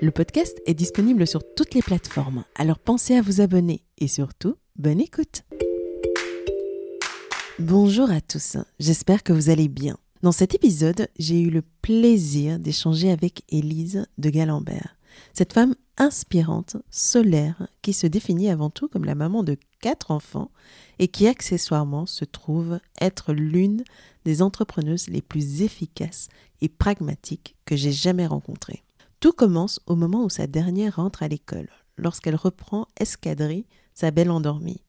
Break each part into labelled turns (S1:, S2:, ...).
S1: Le podcast est disponible sur toutes les plateformes, alors pensez à vous abonner et surtout, bonne écoute. Bonjour à tous, j'espère que vous allez bien. Dans cet épisode, j'ai eu le plaisir d'échanger avec Élise de Galambert, cette femme inspirante, solaire, qui se définit avant tout comme la maman de quatre enfants et qui accessoirement se trouve être l'une des entrepreneuses les plus efficaces et pragmatiques que j'ai jamais rencontrées. Tout commence au moment où sa dernière rentre à l'école, lorsqu'elle reprend Escadrille, sa belle endormie.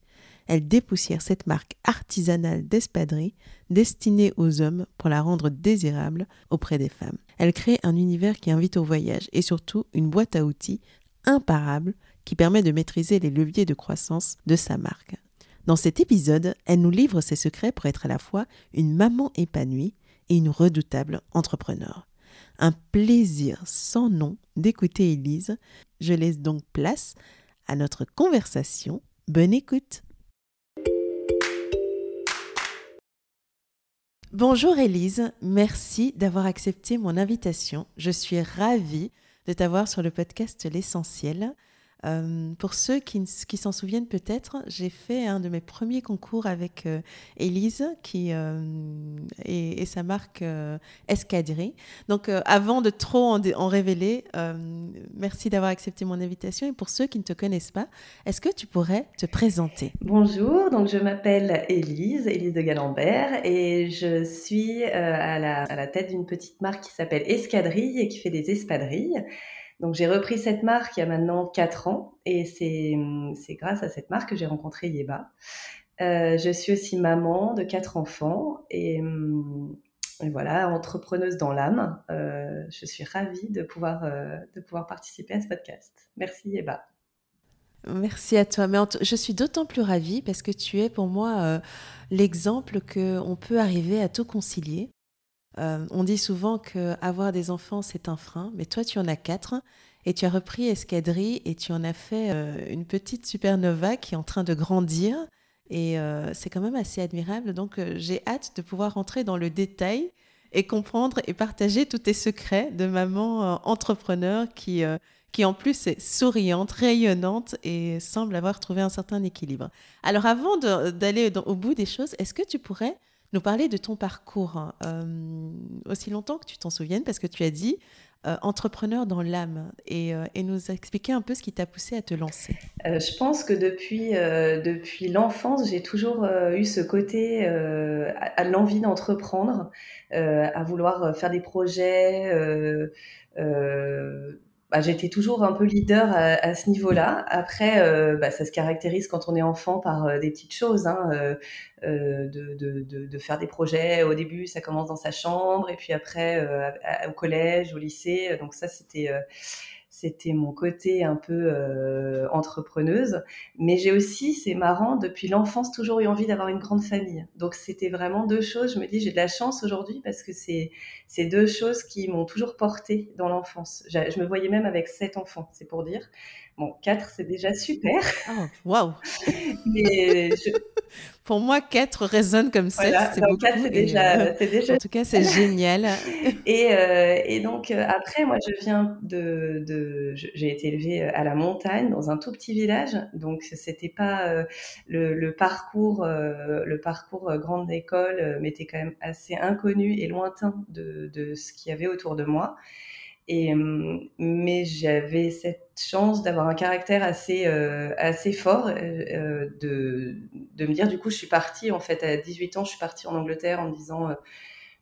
S1: Elle dépoussière cette marque artisanale d'espadrille destinée aux hommes pour la rendre désirable auprès des femmes. Elle crée un univers qui invite au voyage et surtout une boîte à outils imparable qui permet de maîtriser les leviers de croissance de sa marque. Dans cet épisode, elle nous livre ses secrets pour être à la fois une maman épanouie et une redoutable entrepreneur un plaisir sans nom d'écouter Élise. Je laisse donc place à notre conversation. Bonne écoute. Bonjour Élise, merci d'avoir accepté mon invitation. Je suis ravie de t'avoir sur le podcast L'essentiel. Euh, pour ceux qui, s'en souviennent peut-être, j'ai fait un de mes premiers concours avec euh, Élise qui, euh, et, sa marque Escadrille. Donc avant de trop en, révéler, merci d'avoir accepté mon invitation. Et pour ceux qui ne te connaissent pas, est-ce que tu pourrais te présenter?
S2: Bonjour, donc je m'appelle Élise, Élise de Galambert, et je suis à la, à la tête d'une petite marque qui s'appelle Escadrille et qui fait des espadrilles. Donc j'ai repris cette marque il y a maintenant 4 ans et c'est grâce à cette marque que j'ai rencontré Yeba. Euh, je suis aussi maman de quatre enfants et, voilà, entrepreneuse dans l'âme. Euh, je suis ravie de pouvoir, euh, de pouvoir participer à ce podcast. Merci Yeba.
S1: Merci à toi. Mais je suis d'autant plus ravie parce que tu es pour moi l'exemple qu'on peut arriver à tout concilier. Euh, on dit souvent que avoir des enfants, c'est un frein, mais toi, tu en as quatre. Et tu as repris Escadrille et tu en as fait euh, une petite supernova qui est en train de grandir. Et euh, c'est quand même assez admirable. Donc, j'ai hâte de pouvoir rentrer dans le détail et comprendre et partager tous tes secrets de maman entrepreneur qui, qui en plus est souriante, rayonnante et semble avoir trouvé un certain équilibre. Alors, avant d'aller au bout des choses, est-ce que tu pourrais nous parler de ton parcours hein. euh, aussi longtemps que tu t'en souviennes, parce que tu as dit euh, entrepreneur dans l'âme et, euh, et, nous expliquer un peu ce qui t'a poussé à te lancer.
S2: je pense que depuis, depuis l'enfance, j'ai toujours eu ce côté à, l'envie d'entreprendre, à vouloir faire des projets. Bah, j'étais toujours un peu leader à, ce niveau-là. Après, euh, bah, ça se caractérise quand on est enfant par euh, des petites choses, hein, euh, de, de, de, de, faire des projets. Au début, ça commence dans sa chambre, et puis après au collège, au lycée. Donc ça, c'était c'était mon côté un peu euh, entrepreneuse. Mais j'ai aussi, c'est marrant, depuis l'enfance, toujours eu envie d'avoir une grande famille. Donc c'était vraiment deux choses. Je me dis, j'ai de la chance aujourd'hui parce que c'est deux choses qui m'ont toujours portée dans l'enfance. Je me voyais même avec sept enfants, c'est pour dire. Bon, 4, c'est déjà super.
S1: Oh, waouh Pour moi, 4 résonne comme ça. c'est beaucoup. 4,
S2: c'est déjà, euh, déjà,
S1: En tout cas, c'est génial.
S2: et, euh, et, donc, euh, après, moi, je viens de... de j'ai été élevée à la montagne, dans un tout petit village. Donc, c'était pas... le, le, parcours, le parcours grande école m'était quand même assez inconnu et lointain de, de ce qu'il y avait autour de moi. Et, mais j'avais cette chance d'avoir un caractère assez, assez fort, de, de me dire, du coup, je suis partie, en fait, à 18 ans, je suis partie en Angleterre en me disant,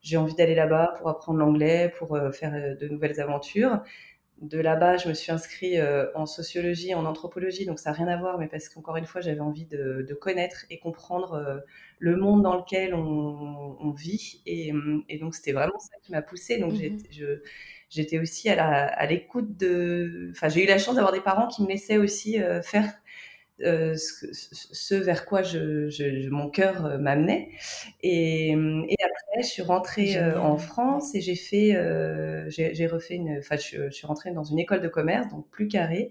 S2: j'ai envie d'aller là-bas pour apprendre l'anglais, pour faire de nouvelles aventures de là-bas, je me suis inscrite euh, en sociologie, en anthropologie, donc ça n'a rien à voir, mais parce qu'encore une fois, j'avais envie de, connaître et comprendre euh, le monde dans lequel on, vit. Et, donc, c'était vraiment ça qui m'a poussée. Donc, mmh j'étais aussi à l'écoute de. Enfin, j'ai eu la chance d'avoir des parents qui me laissaient aussi euh, faire euh, ce, vers quoi je, mon cœur euh, m'amenait. Et, et, après, je suis rentrée euh, en France et j'ai fait, j'ai refait une, enfin, je, suis rentrée dans une école de commerce, donc plus carrée.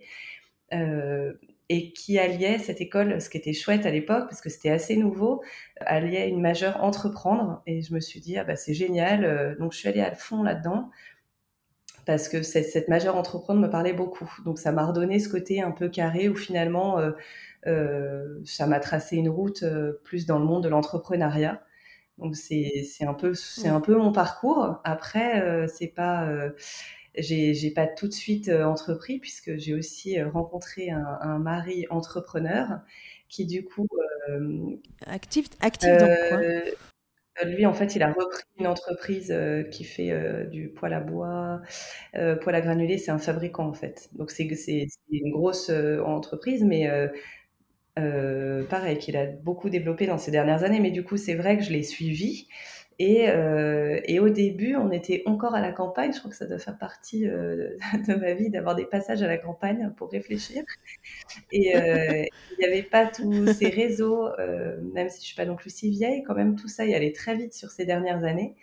S2: et qui alliait cette école, ce qui était chouette à l'époque, parce que c'était assez nouveau, alliait une majeure entreprendre. Et je me suis dit, ah bah, c'est génial. Donc, je suis allée à fond là-dedans parce que cette, cette majeure entreprendre me parlait beaucoup. Donc ça m'a redonné ce côté un peu carré où finalement euh, euh, ça m'a tracé une route euh, plus dans le monde de l'entrepreneuriat. Donc c'est un peu c'est un peu mon parcours. Après c'est pas j'ai pas tout de suite entrepris puisque j'ai aussi rencontré un, un, mari entrepreneur qui du coup
S1: actif actif dans quoi?
S2: euh, lui, en fait, il a repris une entreprise euh, qui fait euh, du poêle à bois, poêle à granulés. C'est un fabricant, en fait. Donc, c'est une grosse entreprise, mais pareil, qu'il a beaucoup développé dans ces dernières années. Mais du coup, c'est vrai que je l'ai suivi. Et, euh, et, au début, on était encore à la campagne. Je crois que ça doit faire partie euh, de ma vie d'avoir des passages à la campagne pour réfléchir. Et euh, il n'y avait pas tous ces réseaux, même si je suis pas non plus si vieille, quand même tout ça y allait très vite sur ces dernières années.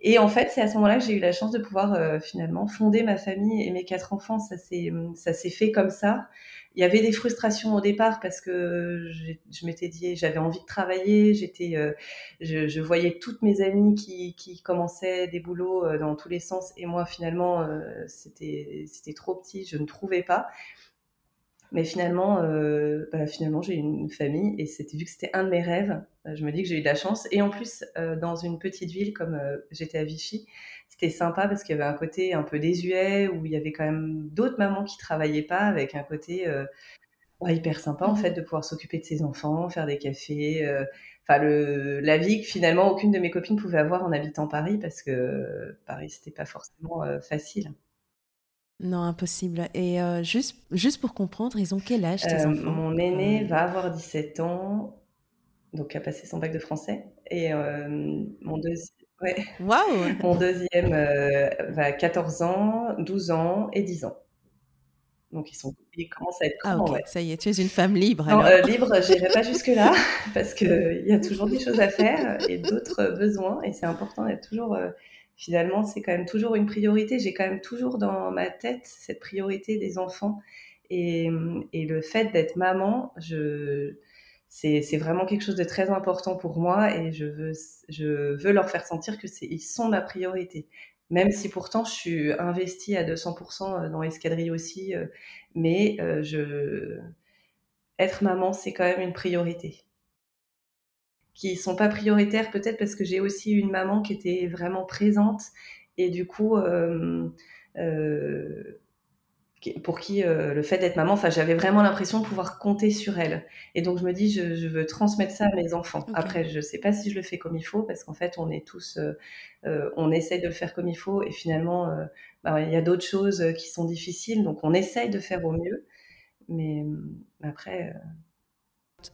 S2: Et en fait, c'est à ce moment-là que j'ai eu la chance de pouvoir finalement fonder ma famille et mes quatre enfants. Ça s'est fait comme ça il y avait des frustrations au départ parce que je, m'étais dit j'avais envie de travailler, j'étais, euh, je, voyais toutes mes amies qui, qui commençaient des boulots euh, dans tous les sens et moi finalement euh, c'était c'était trop petit, je ne trouvais pas. Mais finalement, bah, finalement j'ai une famille et c'était vu que c'était un de mes rêves, je me dis que j'ai eu de la chance et en plus dans une petite ville comme j'étais à Vichy c'était sympa parce qu'il y avait un côté un peu désuet où il y avait quand même d'autres mamans qui travaillaient pas avec un côté euh, hyper sympa en mmh fait de pouvoir s'occuper de ses enfants, faire des cafés. Euh, enfin, le, la vie que finalement aucune de mes copines pouvait avoir en habitant Paris parce que Paris c'était pas forcément euh, facile.
S1: Non, impossible. Et juste, juste pour comprendre, ils ont quel âge tes enfants?
S2: Mon aîné va avoir 17 ans, donc a passé son bac de français. Et mon Ouais.
S1: Waouh
S2: Mon deuxième euh, va 14 ans, 12 ans et 10 ans. Donc ils, sont, ils commencent à être
S1: ah, ok, ça y est, tu es une femme libre.
S2: Non, euh, libre, j'irai pas jusque-là parce qu'il y a toujours des choses à faire et d'autres besoins et c'est important d'être toujours. Finalement, c'est quand même toujours une priorité. J'ai quand même toujours dans ma tête cette priorité des enfants et, le fait d'être maman, c'est vraiment quelque chose de très important pour moi et je veux, leur faire sentir que ils sont ma priorité. Même si pourtant je suis investie à 200% euh, dans l'escadrille aussi, euh, mais euh, être maman, c'est quand même une priorité. Qui sont pas prioritaires peut-être parce que j'ai aussi une maman qui était vraiment présente et du coup, euh, pour qui euh, le fait d'être maman, enfin, j'avais vraiment l'impression de pouvoir compter sur elle. Et donc, je me dis, je, veux transmettre ça à mes enfants. Après, je ne sais pas si je le fais comme il faut, parce qu'en fait, on est tous, euh, euh, on essaye de le faire comme il faut, et finalement, bah, il y a d'autres choses qui sont difficiles, donc on essaye de faire au mieux. Mais après.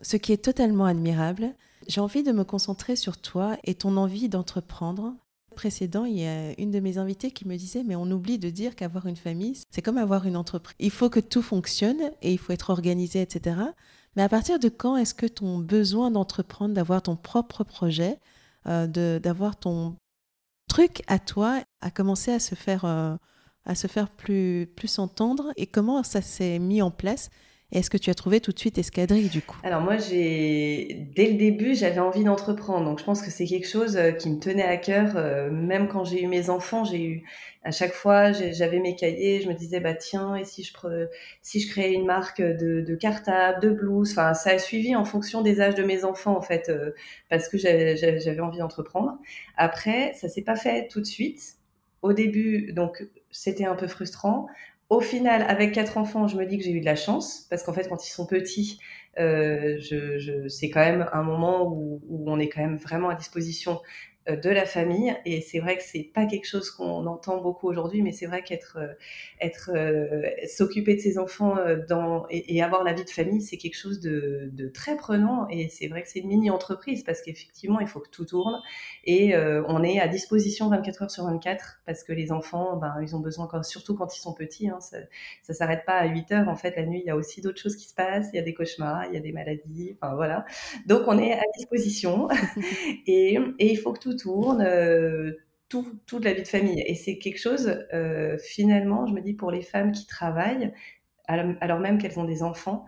S1: Ce qui est totalement admirable, j'ai envie de me concentrer sur toi et ton envie d'entreprendre précédent, il y a une de mes invitées qui me disait, mais on oublie de dire qu'avoir une famille, c'est comme avoir une entreprise. Il faut que tout fonctionne et il faut être organisé, etc. Mais à partir de quand est-ce que ton besoin d'entreprendre, d'avoir ton propre projet, euh, d'avoir ton truc à toi, a commencé à se faire, euh, à se faire plus, plus entendre? Et comment ça s'est mis en place? Est-ce que tu as trouvé tout de suite Escadrille du coup?
S2: Alors moi, j'ai dès le début, j'avais envie d'entreprendre. Donc je pense que c'est quelque chose euh, qui me tenait à cœur. Euh, même quand j'ai eu mes enfants, j'ai eu à chaque fois, j'avais mes cahiers. Je me disais bah tiens, et si je si je créais une marque de, de cartable, de blouse. Enfin, ça a suivi en fonction des âges de mes enfants en fait, euh, parce que j'avais envie d'entreprendre. Après, ça s'est pas fait tout de suite. Au début, donc c'était un peu frustrant. Au final, avec quatre enfants, je me dis que j'ai eu de la chance parce qu'en fait, quand ils sont petits, euh, c'est quand même un moment où, où, on est quand même vraiment à disposition de la famille. Et c'est vrai que c'est pas quelque chose qu'on entend beaucoup aujourd'hui, mais c'est vrai qu'être, euh, être, euh, s'occuper de ses enfants dans, et, avoir la vie de famille, c'est quelque chose de, de, très prenant. Et c'est vrai que c'est une mini-entreprise parce qu'effectivement, il faut que tout tourne. Et on est à disposition 24 heures sur 24 parce que les enfants, ben, ils ont besoin, quand, surtout quand ils sont petits, hein, ça, ça s'arrête pas à 8 heures. En fait, la nuit, il y a aussi d'autres choses qui se passent. Il y a des cauchemars, il y a des maladies. Enfin, voilà. Donc, on est à disposition. et, et il faut que tout tourne, euh, tout, toute la vie de famille. Et c'est quelque chose, euh, finalement, je me dis, pour les femmes qui travaillent, alors même qu'elles ont des enfants,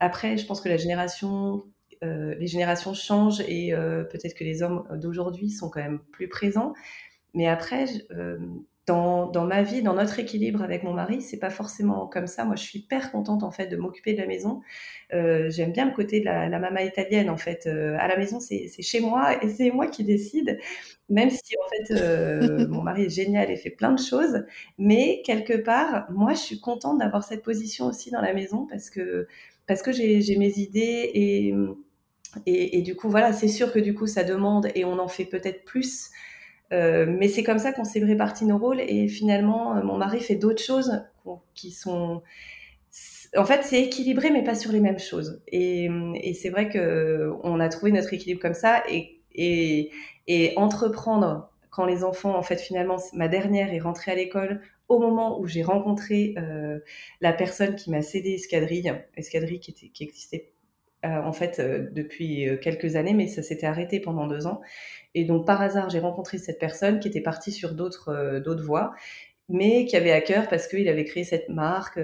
S2: après, je pense que la génération, euh, les générations changent et peut-être que les hommes d'aujourd'hui sont quand même plus présents. Mais après, dans, ma vie, dans notre équilibre avec mon mari, c'est pas forcément comme ça. Moi, je suis hyper contente en fait de m'occuper de la maison. Euh, J'aime bien le côté de la, la mama italienne en fait. Euh, à la maison, c'est chez moi et c'est moi qui décide. Même si en fait euh, mon mari est génial et fait plein de choses, mais quelque part, moi, je suis contente d'avoir cette position aussi dans la maison parce que parce que j'ai mes idées et, et, et du coup voilà, c'est sûr que du coup ça demande et on en fait peut-être plus euh, mais c'est comme ça qu'on s'est réparti nos rôles et finalement, euh, mon mari fait d'autres choses qui sont. En fait, c'est équilibré, mais pas sur les mêmes choses. Et, c'est vrai que on a trouvé notre équilibre comme ça et, et, entreprendre quand les enfants, en fait, finalement, ma dernière est rentrée à l'école au moment où j'ai rencontré euh, la personne qui m'a cédé Escadrille, Escadrille qui, était, qui existait en fait euh, depuis euh, quelques années, mais ça s'était arrêté pendant deux ans. Et donc par hasard, j'ai rencontré cette personne qui était partie sur d'autres voies, mais qui avait à cœur parce qu'il avait créé cette marque,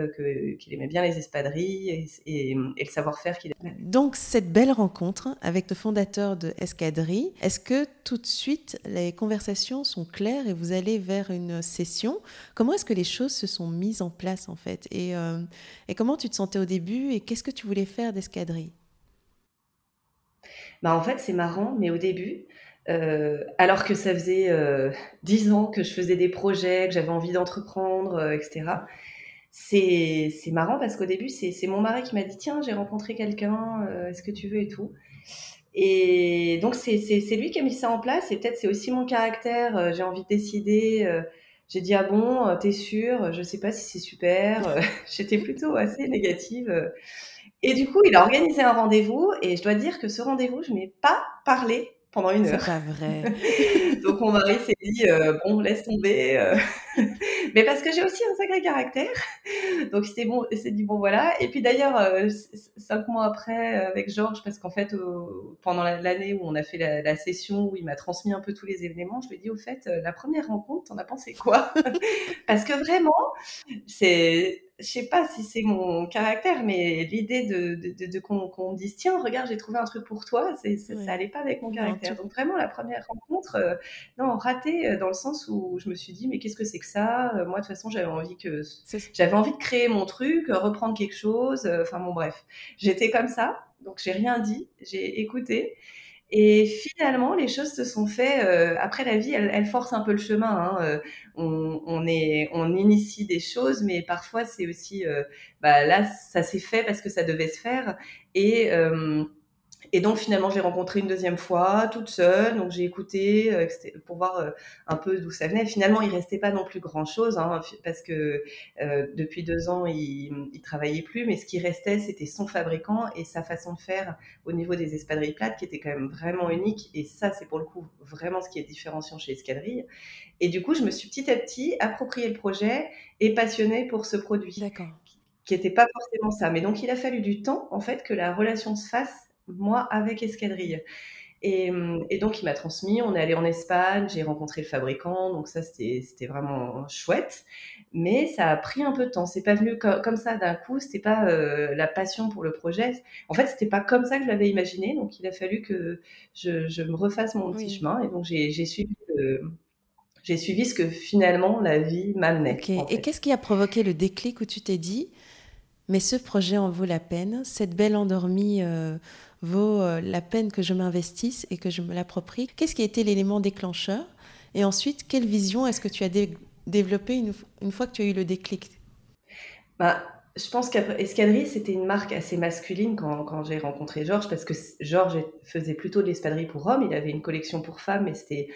S2: qu'il aimait bien les espadrilles et, et, le savoir-faire qu'il avait.
S1: Donc cette belle rencontre avec le fondateur de Escadrille, est-ce que tout de suite les conversations sont claires et vous allez vers une session? Comment est-ce que les choses se sont mises en place en fait? Et, et comment tu te sentais au début et qu'est-ce que tu voulais faire d'Escadrille?
S2: Bah, en fait, c'est marrant, mais au début, euh, alors que ça faisait euh, dix ans que je faisais des projets, que j'avais envie d'entreprendre, euh, etc. C'est, c'est marrant parce qu'au début, c'est, c'est mon mari qui m'a dit Tiens, j'ai rencontré quelqu'un, euh, est-ce que tu veux et tout. Et donc, c'est, c'est, lui qui a mis ça en place et peut-être c'est aussi mon caractère, euh, j'ai envie de décider. Euh, j'ai dit Ah bon, t'es sûr Je sais pas si c'est super. J'étais plutôt assez négative. Et du coup, il a organisé un rendez-vous et je dois dire que ce rendez-vous, je n'ai pas parlé pendant une heure.
S1: C'est pas vrai.
S2: Donc mon mari s'est dit euh, bon laisse tomber, euh. mais parce que j'ai aussi un sacré caractère. Donc c'était bon, il s'est dit bon voilà. Et puis d'ailleurs euh, cinq mois après avec Georges, parce qu'en fait pendant l'année où on a fait la, la session où il m'a transmis un peu tous les événements, je lui ai dit au fait la première rencontre, t'en as pensé quoi Parce que vraiment c'est je sais pas si c'est mon caractère, mais l'idée de, de, de, qu'on qu me dise tiens, regarde, j'ai trouvé un truc pour toi, c'est, ça allait pas avec mon caractère. Donc vraiment la première rencontre, euh, non, ratée euh, dans le sens où je me suis dit mais qu'est-ce que c'est que ça? Euh, Moi de toute façon j'avais envie que j'avais envie de créer mon truc, reprendre quelque chose. Enfin bon bref, j'étais comme ça, donc j'ai rien dit, j'ai écouté. Et finalement, les choses se sont faites. Euh, après, la vie, elle, elle, force un peu le chemin. Hein. Euh, on, on, est, on initie des choses, mais parfois, c'est aussi. Euh, bah, là, ça s'est fait parce que ça devait se faire. Et euh, et donc finalement, j'ai rencontré une deuxième fois, toute seule. Donc j'ai écouté euh, pour voir euh, un peu d'où ça venait. Finalement, il restait pas non plus grand-chose hein, parce que euh, depuis deux ans, il, il travaillait plus. Mais ce qui restait, c'était son fabricant et sa façon de faire au niveau des espadrilles plates, qui était quand même vraiment unique. Et ça, c'est pour le coup vraiment ce qui est différenciant chez Escadrille. Et du coup, je me suis petit à petit approprié le projet et passionnée pour ce produit. Qui n'était pas forcément ça. Mais donc, il a fallu du temps, en fait, que la relation se fasse moi avec Escadrille. Et, et, donc, il m'a transmis. On est allé en Espagne, j'ai rencontré le fabricant, donc ça, c'était vraiment chouette. Mais ça a pris un peu de temps. C'est pas venu co comme ça d'un coup. C'était pas euh, la passion pour le projet. En fait, c'était pas comme ça que je l'avais imaginé. Donc, il a fallu que je, je me refasse mon petit oui. chemin. Et donc, j'ai suivi. Euh, j'ai suivi ce que finalement la vie m'amenait.
S1: Okay. Et qu'est-ce qui a provoqué le déclic où tu t'es dit, mais ce projet en vaut la peine, cette belle endormie euh, vaut euh, la peine que je m'investisse et que je me l'approprie. Qu'est-ce qui a été l'élément déclencheur? Et ensuite, quelle vision est-ce que tu as dé développé une, une fois que tu as eu le déclic?
S2: Bah, je pense qu'Escadrille, c'était une marque assez masculine quand, quand j'ai rencontré Georges, parce que Georges faisait plutôt de l'espadrille pour hommes. Il avait une collection pour femmes, mais c'était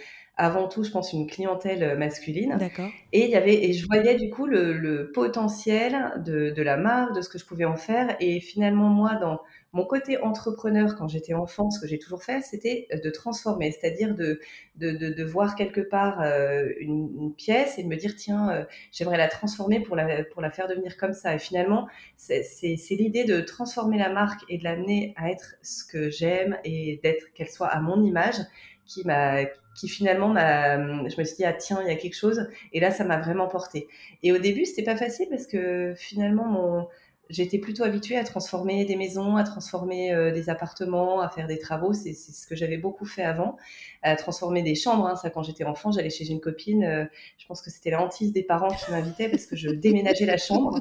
S2: avant tout, je pense, une clientèle euh, masculine.
S1: D'accord.
S2: Et il y avait, et je voyais du coup le, le potentiel de, de, la marque, de ce que je pouvais en faire. Et finalement, moi, dans mon côté entrepreneur, quand j'étais enfant, ce que j'ai toujours fait, c'était de transformer, c'est-à-dire de, de, de, de, voir quelque part euh, une, une, pièce et de me dire, tiens, euh, j'aimerais la transformer pour la, pour la faire devenir comme ça. Et finalement, c'est l'idée de transformer la marque et de l'amener à être ce que j'aime et d'être qu'elle soit à mon image qui m'a qui finalement m'a je me suis dit ah tiens il y a quelque chose. Et là ça m'a vraiment porté et au début c'était pas facile parce que finalement mon j'étais plutôt habituée à transformer des maisons, à transformer euh, des appartements, à faire des travaux. C'est ce que j'avais beaucoup fait avant, à transformer des chambres. Hein. Ça, quand j'étais enfant, j'allais chez une copine. Euh, je pense que c'était la hantise des parents qui m'invitaient parce que je déménageais la chambre.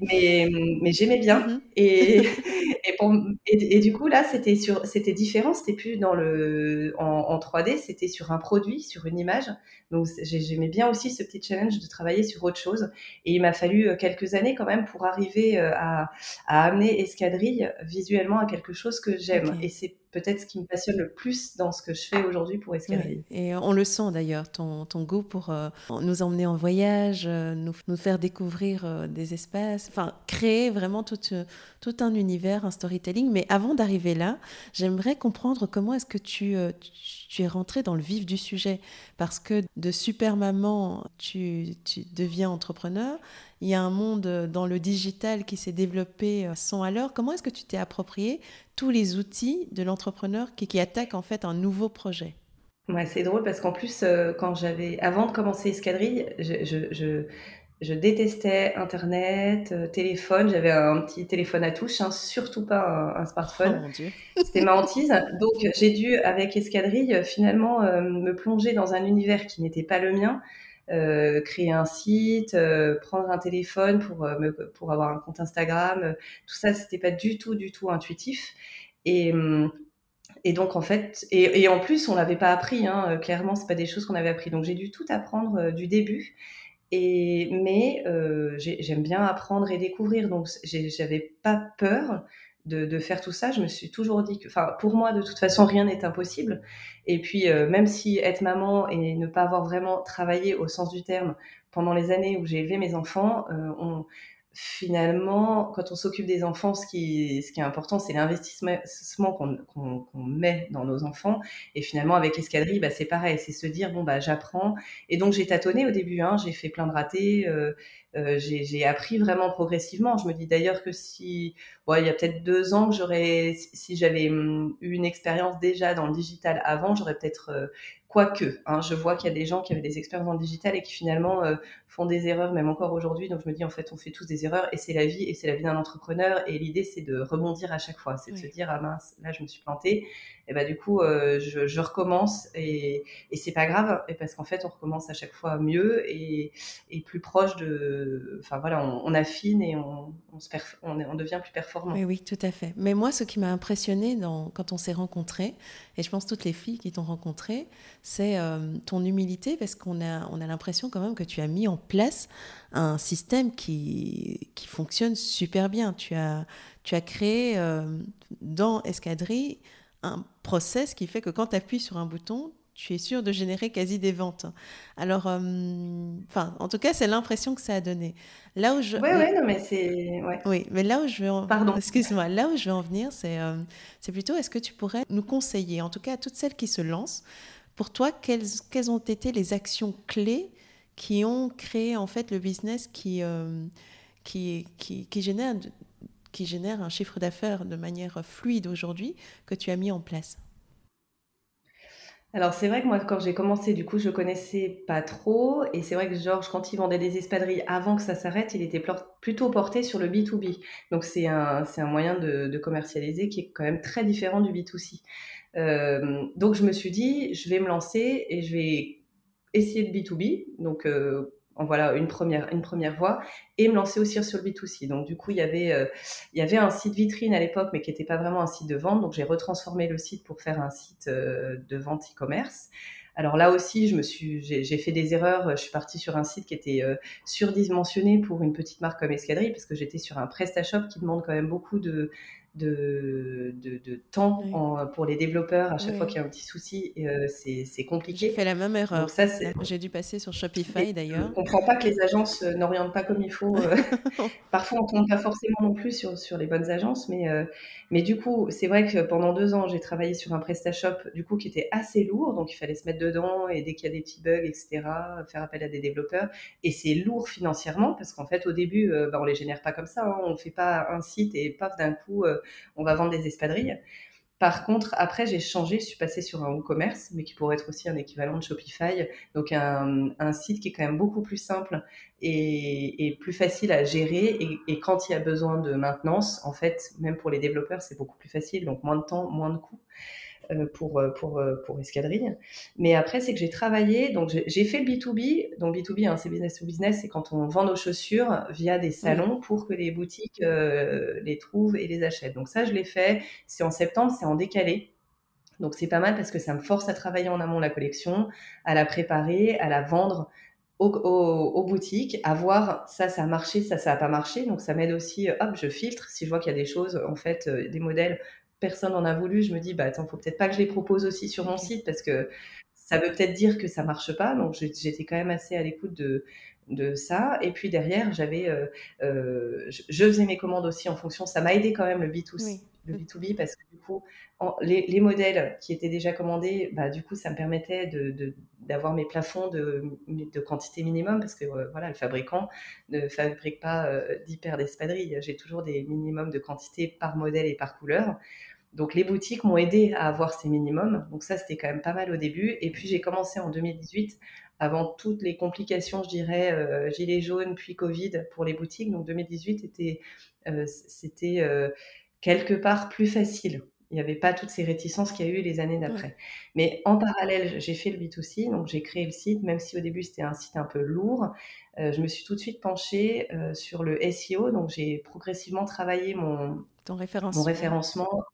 S2: Mais, mais j'aimais bien. Mm-hmm. Et, et, et, du coup, là, c'était différent. C'était plus dans le, en, en 3D, c'était sur un produit, sur une image. Donc, j'aimais bien aussi ce petit challenge de travailler sur autre chose. Et il m'a fallu euh, quelques années quand même pour arriver à à, amener Escadrille visuellement à quelque chose que j'aime. Et c'est peut-être ce qui me passionne le plus dans ce que je fais aujourd'hui pour Escadrille.
S1: Et on le sent d'ailleurs, ton, ton, goût pour euh, nous emmener en voyage, euh, nous, nous, faire découvrir euh, des espaces, enfin créer vraiment tout, tout un univers, un storytelling. Mais avant d'arriver là, j'aimerais comprendre comment est-ce que tu, tu, es rentré dans le vif du sujet. Parce que de super maman, tu, tu deviens entrepreneur. Il y a un monde dans le digital qui s'est développé sans à l'heure. Comment est-ce que tu t'es approprié tous les outils de l'entrepreneur qui, qui, attaque en fait un nouveau projet?
S2: Ouais, c'est drôle parce qu'en plus, euh, quand j'avais, avant de commencer Escadrille, je, je, je, détestais Internet, euh, téléphone. J'avais un petit téléphone à touche, hein, surtout pas un, smartphone. Oh, C'était ma hantise. Donc, j'ai dû, avec Escadrille, finalement euh, me plonger dans un univers qui n'était pas le mien. Euh, créer un site, euh, prendre un téléphone pour, euh, pour avoir un compte Instagram. tout ça, c'était pas du tout, du tout intuitif. Et, hum, et donc, en fait, et, et en plus, on l'avait pas appris, hein, clairement, c'est pas des choses qu'on avait appris. Donc, j'ai dû tout apprendre du début. Et, mais j'aime bien apprendre et découvrir, donc j'avais pas peur de, faire tout ça, je me suis toujours dit que, enfin, pour moi, de toute façon, rien n'est impossible. Et puis, euh, même si être maman et ne pas avoir vraiment travaillé au sens du terme pendant les années où j'ai élevé mes enfants, euh, on, finalement, quand on s'occupe des enfants, ce qui, est important, c'est l'investissement qu'on met dans nos enfants. Et finalement, avec Escadrille, bah, c'est pareil, c'est se dire, bon, bah, j'apprends. Et donc, j'ai tâtonné au début, hein, j'ai fait plein de ratés, euh, euh, j'ai appris vraiment progressivement. Je me dis d'ailleurs que si, il y a peut-être deux ans que si, j'avais hum, eu une expérience déjà dans le digital avant, j'aurais peut-être euh, Quoique, hein, je vois qu'il y a des gens qui avaient des expériences dans le digital et qui finalement euh, font des erreurs, même encore aujourd'hui. Donc je me dis, en fait, on fait tous des erreurs et c'est la vie et c'est la vie d'un entrepreneur. Et l'idée, c'est de rebondir à chaque fois. C'est de se dire, ah mince, là, je me suis plantée et bah du coup euh, je, recommence et, et c'est pas grave et parce qu'en fait on recommence à chaque fois mieux et, et plus proche de enfin voilà on, affine et on, se on, on, devient plus performant.
S1: Oui tout à fait. Mais moi ce qui m'a impressionné quand on s'est rencontrés et je pense toutes les filles qui t'ont rencontré c'est euh, ton humilité parce qu'on a on a l'impression quand même que tu as mis en place un système qui, qui fonctionne super bien. Tu as tu as créé euh, dans Escadrille un process qui fait que quand tu appuies sur un bouton, tu es sûr de générer quasi des ventes. Alors, euh, enfin, en tout cas, c'est l'impression que ça a donné.
S2: Là où je, oui, oui, non, mais c'est, ouais.
S1: oui, mais là où je veux, en...
S2: pardon,
S1: excuse-moi, là où je veux en venir, c'est, euh, c'est plutôt, est-ce que tu pourrais nous conseiller, en tout cas à toutes celles qui se lancent, pour toi, quelles, quelles ont été les actions clés qui ont créé en fait le business qui, euh, qui, qui, qui génère qui génère un chiffre d'affaires de manière fluide aujourd'hui que tu as mis en place
S2: alors c'est vrai que moi quand j'ai commencé du coup je connaissais pas trop. Et c'est vrai que Georges quand il vendait des espadrilles avant que ça s'arrête il était plutôt porté sur le B2B donc c'est un, un moyen de, commercialiser qui est quand même très différent du B2C euh, donc je me suis dit je vais me lancer et je vais essayer de B2B donc euh, voilà une première, une première voie, et me lancer aussi sur le B2C. Donc du coup, il y avait, euh, il y avait un site vitrine à l'époque, mais qui n'était pas vraiment un site de vente. Donc j'ai retransformé le site pour faire un site euh, de vente e-commerce. Alors là aussi, je me suis, j'ai fait des erreurs. Je suis partie sur un site qui était euh, surdimensionné pour une petite marque comme Escadrille, parce que j'étais sur un PrestaShop qui demande quand même beaucoup de, de, de, temps pour les développeurs à chaque fois qu'il y a un petit souci. Euh, c'est compliqué.
S1: J'ai fait la même erreur. J'ai dû passer sur Shopify d'ailleurs. Je
S2: ne comprends pas que les agences euh, n'orientent pas comme il faut. Euh. Parfois, on ne tombe pas forcément non plus sur, sur les bonnes agences. Mais, mais du coup, c'est vrai que pendant deux ans, j'ai travaillé sur un PrestaShop du coup, qui était assez lourd. Donc, il fallait se mettre dedans et dès qu'il y a des petits bugs, etc., faire appel à des développeurs. Et c'est lourd financièrement parce qu'en fait, au début, bah, on ne les génère pas comme ça. Hein. On ne fait pas un site et paf, d'un coup, on va vendre des espadrilles. Par contre, après, j'ai changé, je suis passée sur un e-commerce, mais qui pourrait être aussi un équivalent de Shopify. Donc, un, site qui est quand même beaucoup plus simple et, plus facile à gérer. Et, quand il y a besoin de maintenance, en fait, même pour les développeurs, c'est beaucoup plus facile. Donc, moins de temps, moins de coûts. Euh, pour, euh, pour, euh, pour Escadrille. Mais après, c'est que j'ai travaillé, donc j'ai fait le B2B. Donc B2B, hein, c'est business to business, c'est quand on vend nos chaussures via des salons pour que les boutiques les trouvent et les achètent. Donc ça, je l'ai fait. C'est en septembre, c'est en décalé. Donc c'est pas mal parce que ça me force à travailler en amont la collection, à la préparer, à la vendre aux, boutiques, à voir ça, ça a marché, ça, ça n'a pas marché. Donc ça m'aide aussi, hop, je filtre. Si je vois qu'il y a des choses, en fait, des modèles personne n'en a voulu, je me dis, bah attends, faut peut-être pas que je les propose aussi sur mon site parce que ça veut peut-être dire que ça marche pas. Donc j'étais quand même assez à l'écoute de, de ça. Et puis derrière, j'avais, euh, euh, je, faisais mes commandes aussi en fonction. Ça m'a aidé quand même le B2C, le B2B parce que du coup, les, modèles qui étaient déjà commandés, bah du coup, ça me permettait de, d'avoir mes plafonds de, de, quantité minimum parce que euh, voilà, le fabricant ne fabrique pas d'hyper d'espadrilles. J'ai toujours des minimums de quantité par modèle et par couleur. Donc les boutiques m'ont aidé à avoir ces minimums. Donc ça, c'était quand même pas mal au début. Et puis j'ai commencé en 2018, avant toutes les complications, je dirais, euh, gilets jaunes, puis Covid pour les boutiques. Donc 2018 était, euh, c'était euh, quelque part plus facile. Il n'y avait pas toutes ces réticences qu'il y a eu les années d'après. Mais en parallèle, j'ai fait le B2C, donc j'ai créé le site, même si au début c'était un site un peu lourd. je me suis tout de suite penchée sur le SEO, donc j'ai progressivement travaillé mon,
S1: Ton référencement.
S2: mon référencement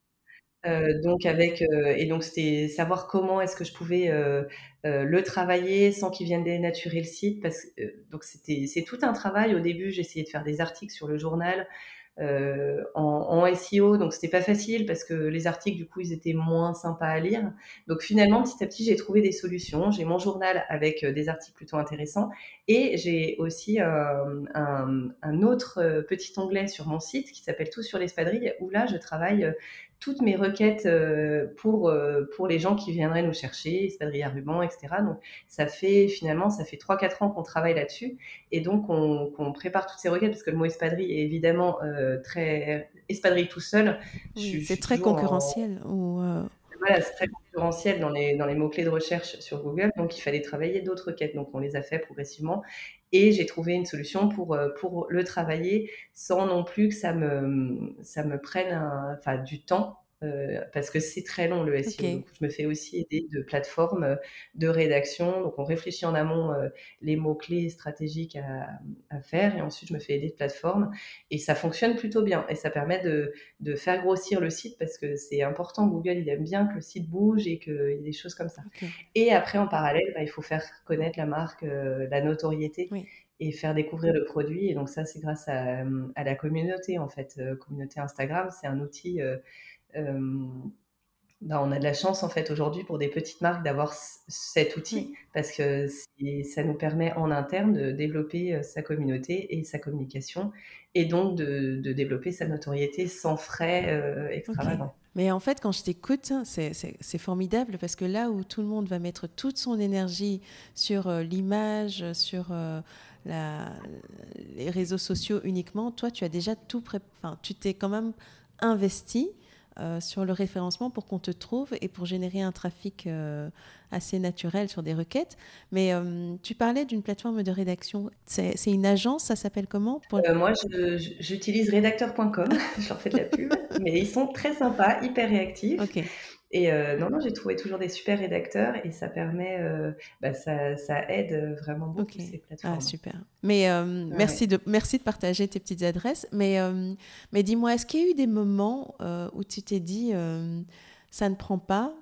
S2: euh, donc avec euh, et donc c'était savoir comment est-ce que je pouvais euh, le travailler sans qu'il vienne dénaturer le site parce donc c'était c'est tout un travail au début essayé de faire des articles sur le journal en, en, SEO, donc c'était pas facile parce que les articles du coup ils étaient moins sympas à lire. Donc finalement petit à petit j'ai trouvé des solutions. J'ai mon journal avec des articles plutôt intéressants et j'ai aussi un, un, autre petit onglet sur mon site qui s'appelle Tout sur l'espadrille où là je travaille toutes mes requêtes euh, pour, euh, pour les gens qui viendraient nous chercher, espadrille à ruban, etc. Donc, ça fait finalement, ça fait 3-4 ans qu'on travaille là-dessus. Et donc, on, prépare toutes ces requêtes parce que le mot espadrille est évidemment euh, très. Espadrille tout seul.
S1: c'est très concurrentiel. Ou
S2: Voilà, c'est très concurrentiel dans les, dans les mots-clés de recherche sur Google. Donc, il fallait travailler d'autres requêtes. Donc, on les a fait progressivement. Et j'ai trouvé une solution pour, euh, pour le travailler sans non plus que ça me, ça me prenne enfin, du temps euh, parce que c'est très long le SEO. Donc, je me fais aussi aider de plateformes de rédaction. Donc, on réfléchit en amont les mots-clés stratégiques à, à, faire et ensuite je me fais aider de plateformes. Et ça fonctionne plutôt bien et ça permet de, de faire grossir le site parce que c'est important. Google, il aime bien que le site bouge et qu'il y ait des choses comme ça. Et après, en parallèle, bah, il faut faire connaître la marque, la notoriété. Oui et faire découvrir le produit. Et donc ça, c'est grâce à, à, la communauté, en fait. Communauté Instagram, c'est un outil... Euh, euh, bah, on a de la chance, en fait, aujourd'hui, pour des petites marques, d'avoir cet outil, parce que ça nous permet en interne de développer sa communauté et sa communication, et donc de, de développer sa notoriété sans frais extravagants.
S1: Mais en fait, quand je t'écoute, c'est formidable parce que là où tout le monde va mettre toute son énergie sur l'image, sur les réseaux sociaux uniquement, toi, tu as déjà tout pré... enfin, tu t'es quand même investi euh, sur le référencement pour qu'on te trouve et pour générer un trafic euh, assez naturel sur des requêtes. Mais euh, tu parlais d'une plateforme de rédaction. C'est une agence, ça s'appelle comment?
S2: Moi, j'utilise rédacteur.com. je leur fais de la pub. mais ils sont très sympas, hyper réactifs. Et euh, non, non, j'ai trouvé toujours des super rédacteurs et ça permet, euh, bah, ça, ça, aide vraiment beaucoup ces ah, plateformes.
S1: Ah, super. Mais merci, de, merci de partager tes petites adresses. Mais, mais dis-moi, est-ce qu'il y a eu des moments où tu t'es dit, ça ne prend pas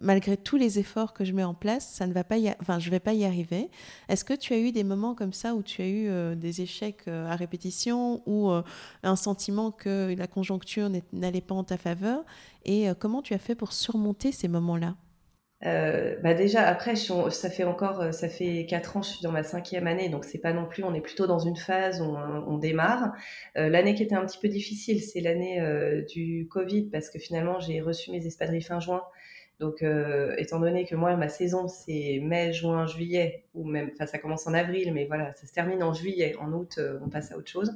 S1: malgré tous les efforts que je mets en place, ça ne va pas y enfin, je vais pas y arriver. Est-ce que tu as eu des moments comme ça où tu as eu euh, des échecs euh, à répétition ou euh, un sentiment que la conjoncture n'allait pas en ta faveur? Et comment tu as fait pour surmonter ces moments-là?
S2: Bah déjà après ça fait encore ça fait quatre ans je suis dans ma cinquième année donc c'est pas non plus on est plutôt dans une phase où on, démarre. L'année qui était un petit peu difficile c'est l'année du Covid parce que finalement j'ai reçu mes espadrilles fin juin donc, euh, étant donné que moi, ma saison, c'est mai, juin, juillet, ou même, enfin, ça commence en avril, mais voilà, ça se termine en juillet. En août, euh, on passe à autre chose.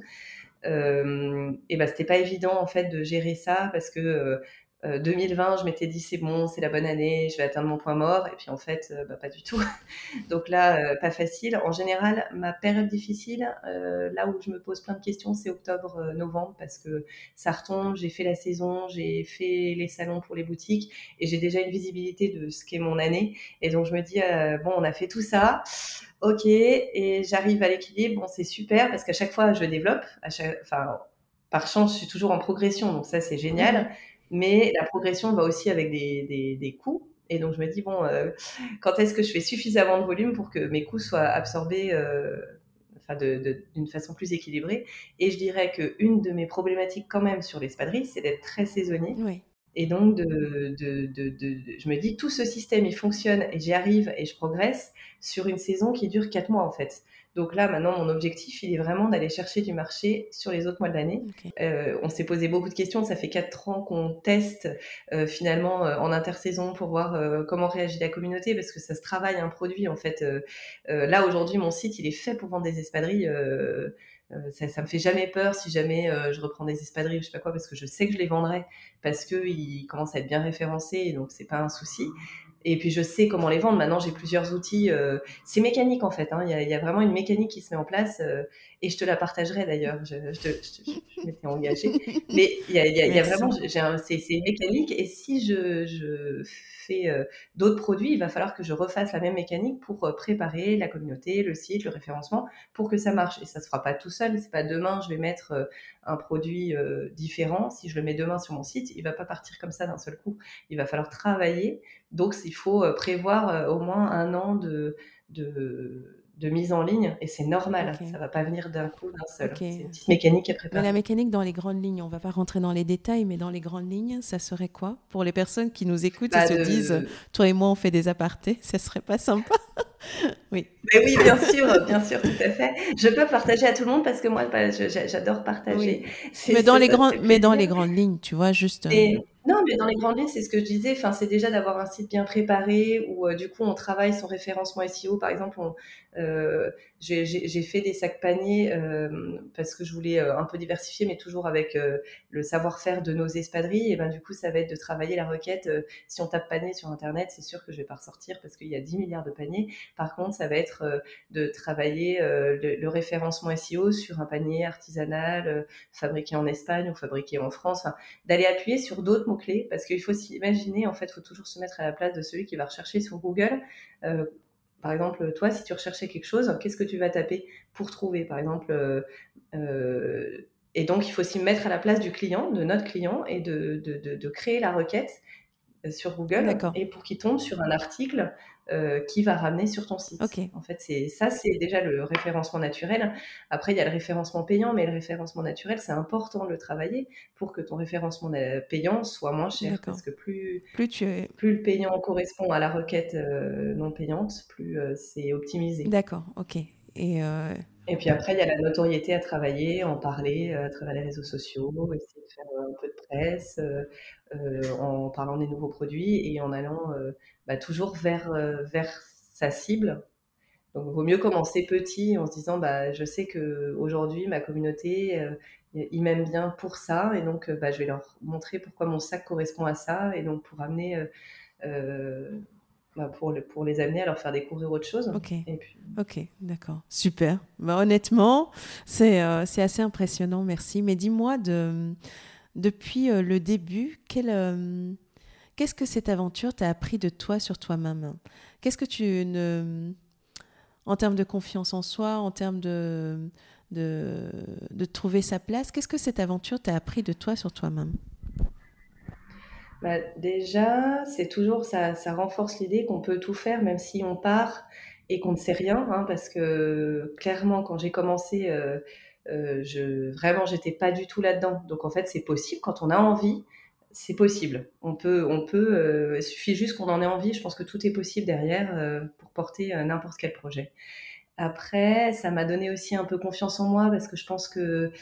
S2: Euh, et ben, c'était pas évident, en fait, de gérer ça parce que 2020, euh, je m'étais dit c'est bon, c'est la bonne année, je vais atteindre mon point mort. Et puis en fait, euh, bah, pas du tout. Donc là, euh, pas facile. En général, ma période difficile, là où je me pose plein de questions, c'est octobre-novembre parce que ça retombe. J'ai fait la saison, j'ai fait les salons pour les boutiques et j'ai déjà une visibilité de ce qu'est mon année. Et donc je me dis bon, on a fait tout ça. Ok, et j'arrive à l'équilibre. Bon, c'est super parce qu'à chaque fois, je développe. À chaque, enfin, par chance, je suis toujours en progression, donc ça, c'est génial. Mais la progression va aussi avec des, des, coûts. Et donc, je me dis, bon, euh, quand est-ce que je fais suffisamment de volume pour que mes coûts soient absorbés euh, enfin d'une façon plus équilibrée? Et je dirais qu'une de mes problématiques, quand même, sur l'espadrille, c'est d'être très saisonnier. Et donc, de, de, de, je me dis, tout ce système, il fonctionne et j'y arrive et je progresse sur une saison qui dure quatre mois, en fait. Donc là, maintenant, mon objectif, il est vraiment d'aller chercher du marché sur les autres mois de l'année. Euh, on s'est posé beaucoup de questions. Ça fait quatre ans qu'on teste euh, finalement euh, en intersaison pour voir comment réagit la communauté parce que ça se travaille un produit. En fait, là aujourd'hui, mon site, il est fait pour vendre des espadrilles. ça, ça me fait jamais peur si jamais je reprends des espadrilles ou je sais pas quoi parce que je sais que je les vendrai parce que ils commencent à être bien référencés et donc c'est pas un souci. Et puis je sais comment les vendre. Maintenant, j'ai plusieurs outils. Euh, c'est mécanique en fait. Hein. Il, y a, il, y a, vraiment une mécanique qui se met en place. Euh, et je te la partagerai d'ailleurs. Je, je, je, je m'étais engagée. Mais il y a, y y vraiment, c'est mécanique. Et si je, fais euh, d'autres produits, il va falloir que je refasse la même mécanique pour préparer la communauté, le site, le référencement, pour que ça marche. Et ça se fera pas tout seul. C'est pas demain, je vais mettre un produit différent. Si je le mets demain sur mon site, il va pas partir comme ça d'un seul coup. Il va falloir travailler. Donc, il faut prévoir au moins un an de, de de mise en ligne et c'est normal, ça va pas venir d'un coup, d'un seul. C'est une petite mécanique à préparer.
S1: Mais la mécanique dans les grandes lignes, on va pas rentrer dans les détails, mais dans les grandes lignes, ça serait quoi? Pour les personnes qui nous écoutent et bah, se disent, toi et moi on fait des apartés, ça serait pas sympa?
S2: Oui. Mais oui, bien sûr, bien sûr, tout à fait. Je peux partager à tout le monde parce que moi, bah, j'adore partager.
S1: Mais dans les grandes, mais dans les grandes lignes, tu vois, juste.
S2: Euh, non, mais dans les grandes lignes, c'est ce que je disais. Enfin, c'est déjà d'avoir un site bien préparé où euh, du coup on travaille son référencement SEO. Par exemple, euh, j'ai fait des sacs paniers euh, parce que je voulais un peu diversifier, mais toujours avec le savoir-faire de nos espadrilles. Et ben du coup, ça va être de travailler la requête. si on tape panier sur Internet, c'est sûr que je vais pas ressortir parce qu'il y a 10 milliards de paniers. Par contre, ça va être de travailler le, le, référencement SEO sur un panier artisanal fabriqué en Espagne ou fabriqué en France. D'aller appuyer sur d'autres clés parce qu'il faut s'imaginer, en fait, il faut toujours se mettre à la place de celui qui va rechercher sur Google. Euh, par exemple, toi, si tu recherchais quelque chose, qu'est-ce que tu vas taper pour trouver Par exemple, euh, euh, et donc il faut s'y mettre à la place du client, de notre client, et de créer la requête sur Google et pour qu'il tombe sur un article euh, qui va ramener sur ton site. En fait, c'est ça, c'est déjà le référencement naturel. Après, il y a le référencement payant, mais le référencement naturel, c'est important de le travailler pour que ton référencement payant soit moins cher. Parce que plus, plus, tu plus le payant correspond à la requête euh, non payante, plus euh, c'est optimisé.
S1: D'accord, ok.
S2: Et, et puis après, il y a la notoriété à travailler, en parler à travers les réseaux sociaux, essayer de faire un peu de presse, en parlant des nouveaux produits et en allant bah, toujours vers, euh, sa cible. Donc, il vaut mieux commencer petit en se disant, bah, je sais que aujourd'hui ma communauté, euh, ils m'aiment bien pour ça, et donc euh, bah, je vais leur montrer pourquoi mon sac correspond à ça, et donc pour amener, bah, pour, pour les amener à leur faire découvrir autre chose.
S1: Ok, et puis... ok, d'accord, super. Bah, honnêtement, c'est c'est assez impressionnant, merci. Mais dis-moi, de, depuis le début, quel qu'est-ce que cette aventure t'a appris de toi sur toi-même? Qu'est-ce que tu ne... En termes de confiance en soi, en termes de, de, de trouver sa place, qu'est-ce que cette aventure t'a appris de toi sur toi-même?
S2: Bah, déjà, c'est toujours ça, ça renforce l'idée qu'on peut tout faire, même si on part et qu'on ne sait rien, hein, parce que clairement, quand j'ai commencé, euh, euh, je, vraiment, j'étais pas du tout là-dedans. Donc en fait, c'est possible quand on a envie, c'est possible. On peut, on peut. Euh, il suffit juste qu'on en ait envie. Je pense que tout est possible derrière pour porter n'importe quel projet. Après, ça m'a donné aussi un peu confiance en moi parce que je pense que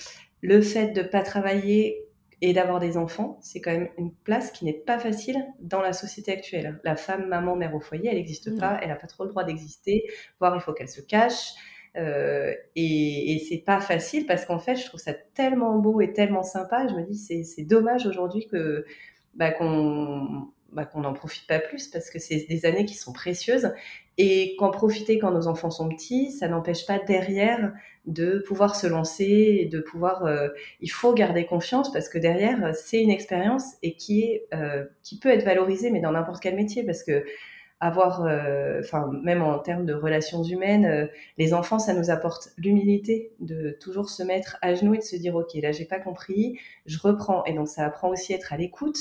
S2: le fait de pas travailler et d'avoir des enfants, c'est quand même une place qui n'est pas facile dans la société actuelle. La femme, maman, mère au foyer, elle n'existe pas, elle n'a pas trop le droit d'exister, voire il faut qu'elle se cache. Euh, et, et c'est pas facile parce qu'en fait, je trouve ça tellement beau et tellement sympa. Je me dis, c'est dommage aujourd'hui que bah, qu'on bah, qu'on n'en profite pas plus parce que c'est des années qui sont précieuses et qu'en profiter quand nos enfants sont petits, ça n'empêche pas derrière de pouvoir se lancer et de pouvoir. Euh, il faut garder confiance parce que derrière, c'est une expérience et qui euh, peut être valorisée, mais dans n'importe quel métier parce que avoir, euh, enfin même en termes de relations humaines, les enfants, ça nous apporte l'humilité de toujours se mettre à genoux et de se dire ok là j'ai pas compris, je reprends et donc ça apprend aussi à être à l'écoute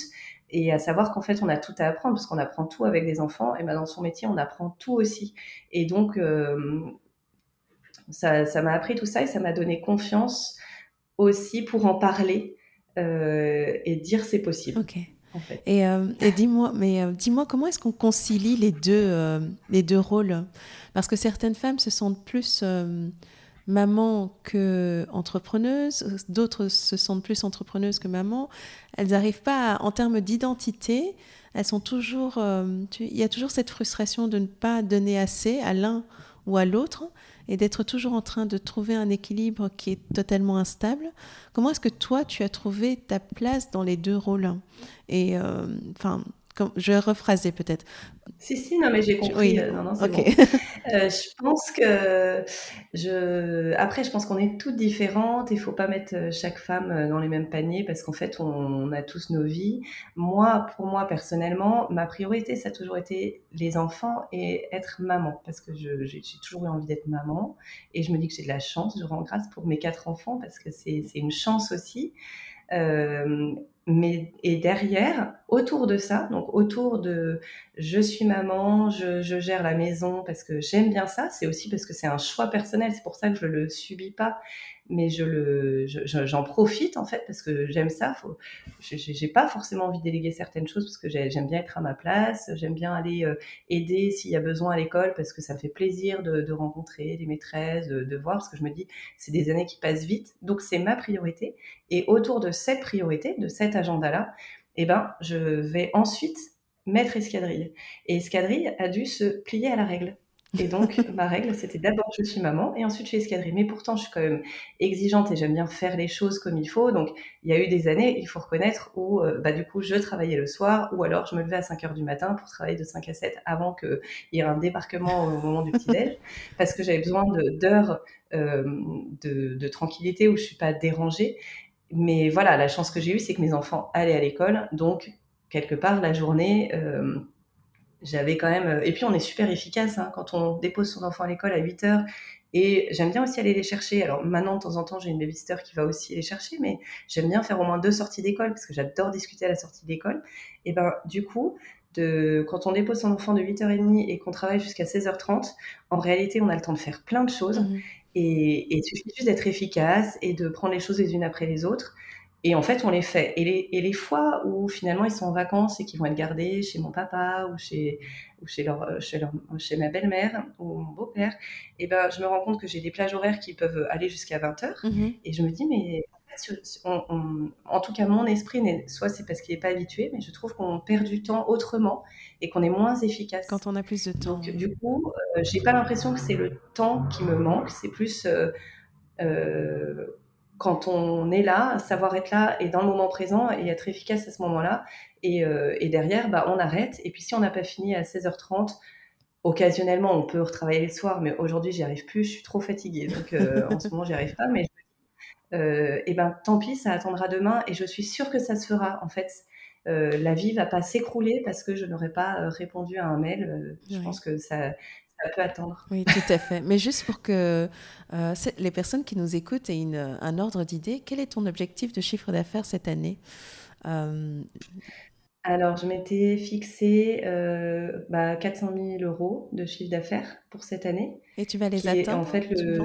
S2: et à savoir qu'en fait on a tout à apprendre parce qu'on apprend tout avec des enfants et ben dans son métier on apprend tout aussi et donc euh, ça m'a appris tout ça et ça m'a donné confiance aussi pour en parler euh, et dire c'est possible.
S1: Ok. Et, euh, et dis-moi, mais dis-moi comment est-ce qu'on concilie les deux les deux rôles? Parce que certaines femmes se sentent plus maman que entrepreneuse, d'autres se sentent plus entrepreneuses que maman. Elles n'arrivent pas, en termes d'identité, elles sont toujours, euh, il y a toujours cette frustration de ne pas donner assez à l'un ou à l'autre et d'être toujours en train de trouver un équilibre qui est totalement instable. Comment est-ce que toi, tu as trouvé ta place dans les deux rôles? Et euh, enfin, je vais rephraser peut-être.
S2: Si, si, non, mais j'ai compris. Euh, non, non, c'est bon. Euh, je pense que je. Après, je pense qu'on est toutes différentes. Il faut pas mettre euh, chaque femme dans les mêmes paniers parce qu'en fait, on, a tous nos vies. Moi, pour moi personnellement, ma priorité, ça a toujours été les enfants et être maman parce que j'ai toujours eu envie d'être maman et je me dis que j'ai de la chance. Je rends grâce pour mes quatre enfants parce que c'est une chance aussi. Euh, mais et derrière, autour de ça, donc autour de je suis maman, je, je gère la maison parce que j'aime bien ça, c'est aussi parce que c'est un choix personnel, c'est pour ça que je le subis pas mais je j'en profite en fait parce que j'aime ça. Faut, j'ai pas forcément envie de déléguer certaines choses parce que j'aime bien être à ma place, j'aime bien aller euh, aider s'il y a besoin à l'école parce que ça me fait plaisir de, de rencontrer les maîtresses, de, de, voir parce que je me dis c'est des années qui passent vite, donc c'est ma priorité. Et autour de cette priorité, de cet agenda-là, eh ben je vais ensuite mettre escadrille. Et escadrille a dû se plier à la règle. Et donc, ma règle, c'était d'abord je suis maman et ensuite je suis escadrille. Mais pourtant, je suis quand même exigeante et j'aime bien faire les choses comme il faut. Donc, il y a eu des années, il faut reconnaître, où euh, bah, du coup, je travaillais le soir ou alors je me levais à 5 heures du matin pour travailler de 5 à 7 avant qu'il y ait un débarquement au moment du petit-déj parce que j'avais besoin d'heures euh, de, de, tranquillité où je suis pas dérangée. Mais voilà, la chance que j'ai eue, c'est que mes enfants allaient à l'école. Donc, quelque part, la journée... Euh, j'avais quand même. Euh, et puis on est super efficace hein, quand on dépose son enfant à l'école à 8 heures. Et j'aime bien aussi aller les chercher. Alors maintenant, de temps en temps, j'ai une babysitter qui va aussi les chercher, mais j'aime bien faire au moins deux sorties d'école parce que j'adore discuter à la sortie d'école. Et ben du coup, de, quand on dépose son enfant de 8h30 et qu'on travaille jusqu'à 16h30, en réalité, on a le temps de faire plein de choses. Mmh. Et, et il suffit juste d'être efficace et de prendre les choses les unes après les autres. Et en fait, on les fait. Et les, et les fois où finalement ils sont en vacances et qu'ils vont être gardés chez mon papa ou chez, ou chez, leur, euh, chez, leur, chez ma belle-mère ou mon beau-père, et eh ben, je me rends compte que j'ai des plages horaires qui peuvent aller jusqu'à 20 heures. Mm-hmm. Et je me dis, mais en tout cas, mon esprit, soit c'est parce qu'il n'est pas habitué, mais je trouve qu'on perd du temps autrement et qu'on est moins efficace.
S1: Quand on a plus de temps.
S2: Donc, du coup, euh, j'ai pas l'impression que c'est le temps qui me manque, c'est plus. Euh, euh quand on est là, savoir être là et dans le moment présent et être efficace à ce moment-là. Et, euh, derrière, bah, on arrête. Et puis si on n'a pas fini à 16h30, occasionnellement, on peut retravailler le soir, mais aujourd'hui, j'y arrive plus, je suis trop fatiguée. Donc euh, en ce moment, j'y arrive pas. Mais euh, et ben tant pis, ça attendra demain et je suis sûre que ça se fera en fait. la vie va pas s'écrouler parce que je n'aurais pas répondu à un mail. je pense que ça, ça peut attendre.
S1: Oui, tout à fait. Mais juste pour que les personnes qui nous écoutent aient un ordre d'idée, quel est ton objectif de chiffre d'affaires cette année?
S2: Alors, je m'étais fixé euh, bah, 400 000 euros de chiffre d'affaires pour cette année.
S1: Et tu vas les atteindre, en fait,
S2: le,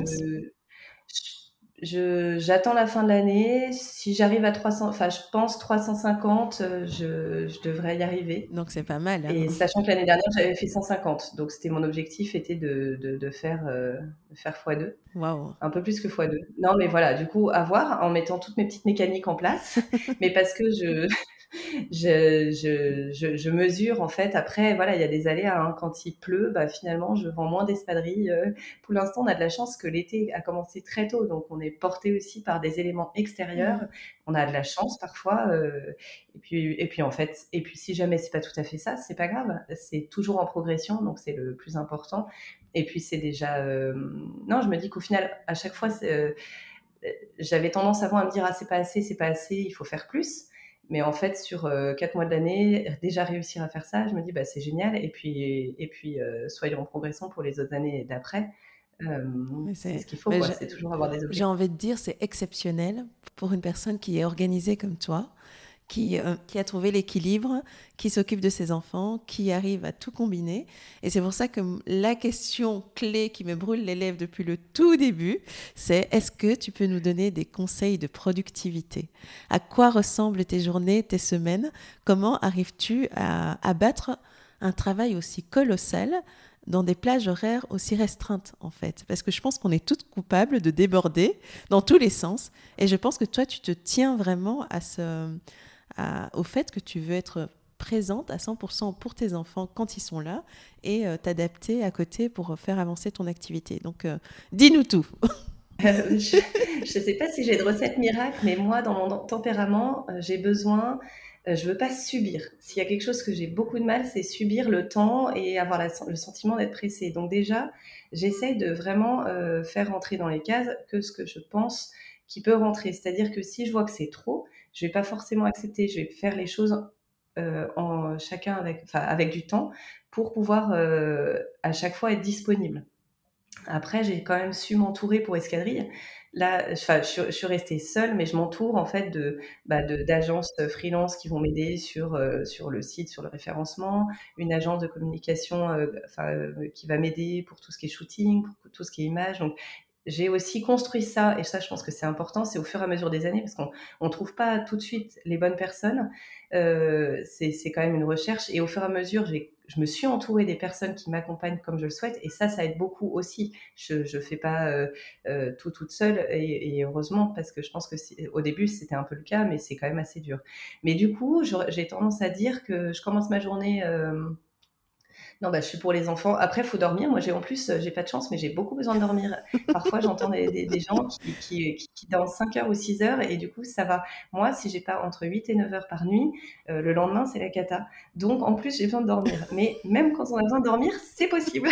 S2: j'attends la fin de l'année. Si j'arrive à 300, enfin, je pense 350, euh, je, je devrais y arriver.
S1: Donc, c'est pas mal.
S2: Hein. Et sachant que l'année dernière, j'avais fait 150. Donc, c'était mon objectif était de, de, de faire, euh, de faire x2.
S1: Waouh.
S2: Un peu plus que x2. Non, mais voilà, du coup, à voir en mettant toutes mes petites mécaniques en place. mais parce que je, je, je, je, mesure en fait. Après, voilà, il y a des aléas. Hein. Quand il pleut, bah, finalement, je vends moins d'espadrilles. Euh. Pour l'instant, on a de la chance que l'été a commencé très tôt, donc on est porté aussi par des éléments extérieurs. Mmh. On a de la chance parfois. Euh, et puis, et puis en fait, et puis si jamais c'est pas tout à fait ça, c'est pas grave. C'est toujours en progression, donc c'est le plus important. Et puis c'est déjà. Euh, non, je me dis qu'au final, à chaque fois, j'avais tendance avant à me dire ah c'est pas assez, c'est pas assez, il faut faire plus. Mais en fait, sur euh, quatre mois de l'année, déjà réussir à faire ça, je me dis, bah, c'est génial. Et puis, et puis euh, soyons en progression pour les autres années d'après. Euh, c'est ce qu'il faut, c'est toujours avoir des objectifs.
S1: J'ai envie de dire, c'est exceptionnel pour une personne qui est organisée comme toi qui, euh, qui a trouvé l'équilibre, qui s'occupe de ses enfants, qui arrive à tout combiner. Et c'est pour ça que la question clé qui me brûle les lèvres depuis le tout début, c'est est-ce que tu peux nous donner des conseils de productivité? À quoi ressemblent tes journées, tes semaines? Comment arrives-tu à abattre un travail aussi colossal dans des plages horaires aussi restreintes, en fait? Parce que je pense qu'on est toutes coupables de déborder dans tous les sens. Et je pense que toi, tu te tiens vraiment à ce, au fait que tu veux être présente à 100% pour tes enfants quand ils sont là et euh, t'adapter à côté pour faire avancer ton activité. Donc, euh, dis-nous tout.
S2: Euh, je ne sais pas si j'ai de recette miracle, mais moi, dans mon tempérament, j'ai besoin, je veux pas subir. S'il y a quelque chose que j'ai beaucoup de mal, c'est subir le temps et avoir le sentiment d'être pressé. Donc déjà, j'essaye de vraiment faire rentrer dans les cases que ce que je pense qui peut rentrer. C'est-à-dire que si je vois que c'est trop, je vais pas forcément accepter, je vais faire les choses euh, en chacun avec, avec du temps pour pouvoir euh, à chaque fois être disponible. Après, j'ai quand même su m'entourer pour escadrille. Là, je, suis restée seule, mais je m'entoure en fait de bah, d'agences freelance qui vont m'aider sur euh, sur le site, sur le référencement, une agence de communication qui va m'aider pour tout ce qui est shooting, pour tout ce qui est image. J'ai aussi construit ça, et ça, je pense que c'est important, c'est au fur et à mesure des années, parce qu'on ne trouve pas tout de suite les bonnes personnes. Euh, c'est quand même une recherche, et au fur et à mesure, je me suis entourée des personnes qui m'accompagnent comme je le souhaite, et ça, ça aide beaucoup aussi. Je ne fais pas euh, euh, tout toute seule, et, heureusement, parce que je pense que au début, c'était un peu le cas, mais c'est quand même assez dur. Mais du coup, j'ai tendance à dire que je commence ma journée non, bah, je suis pour les enfants. Après, il faut dormir. Moi, j'ai en plus, j'ai pas de chance, mais j'ai beaucoup besoin de dormir. Parfois, j'entends des, gens qui, qui, dansent 5 heures ou 6 heures et du coup, ça va. Moi, si j'ai pas entre 8 et 9 heures par nuit, euh, le lendemain, c'est la cata. Donc, en plus, j'ai besoin de dormir. Mais même quand on a besoin de dormir, c'est possible.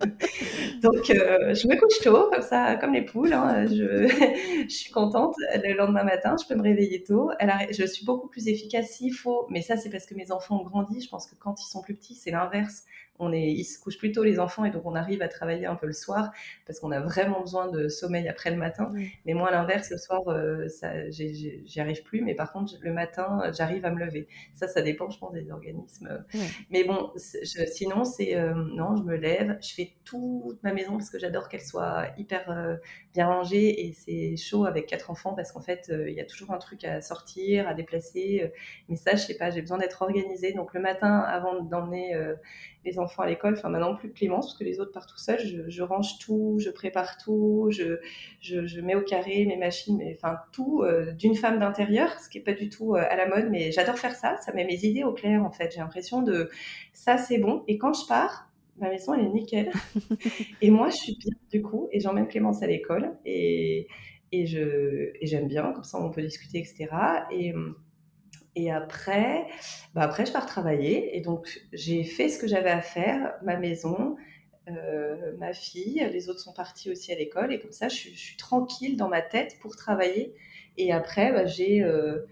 S2: Donc, euh, je me couche tôt, comme ça, comme les poules. Hein. Je, je, suis contente. Le lendemain matin, je peux me réveiller tôt. Je suis beaucoup plus efficace s'il faut. Mais ça, c'est parce que mes enfants ont grandi. Je pense que quand ils sont plus petits, c'est l'inverse on est, ils se couchent plus tôt les enfants et donc on arrive à travailler un peu le soir parce qu'on a vraiment besoin de sommeil après le matin. Mais moi, à l'inverse, le soir, euh, j'y arrive plus. Mais par contre, le matin, j'arrive à me lever. Ça, ça dépend, je pense, des organismes. Mais bon, sinon, c'est euh, non, je me lève, je fais toute ma maison parce que j'adore qu'elle soit hyper euh, bien rangée et c'est chaud avec quatre enfants parce qu'en fait, il y a toujours un truc à sortir, à déplacer. mais ça, je sais pas, j'ai besoin d'être organisée. Donc le matin, avant d'emmener les enfants à l'école, enfin maintenant plus Clémence, parce que les autres partent tout seuls, je, range tout, je prépare tout, je, je, mets au carré mes machines, mais, enfin tout euh, d'une femme d'intérieur, ce qui est pas du tout euh, à la mode, mais j'adore faire ça, ça met mes idées au clair en fait, j'ai l'impression de ça c'est bon, et quand je pars, ma maison elle est nickel, et moi je suis bien du coup, et j'emmène Clémence à l'école, et, et j'aime bien, comme ça on peut discuter, etc. Et et après, bah après, je pars travailler. Et donc, j'ai fait ce que j'avais à faire, ma maison, euh, ma fille, les autres sont partis aussi à l'école. Et comme ça, je, suis tranquille dans ma tête pour travailler. Et après, bah, j'ai, euh,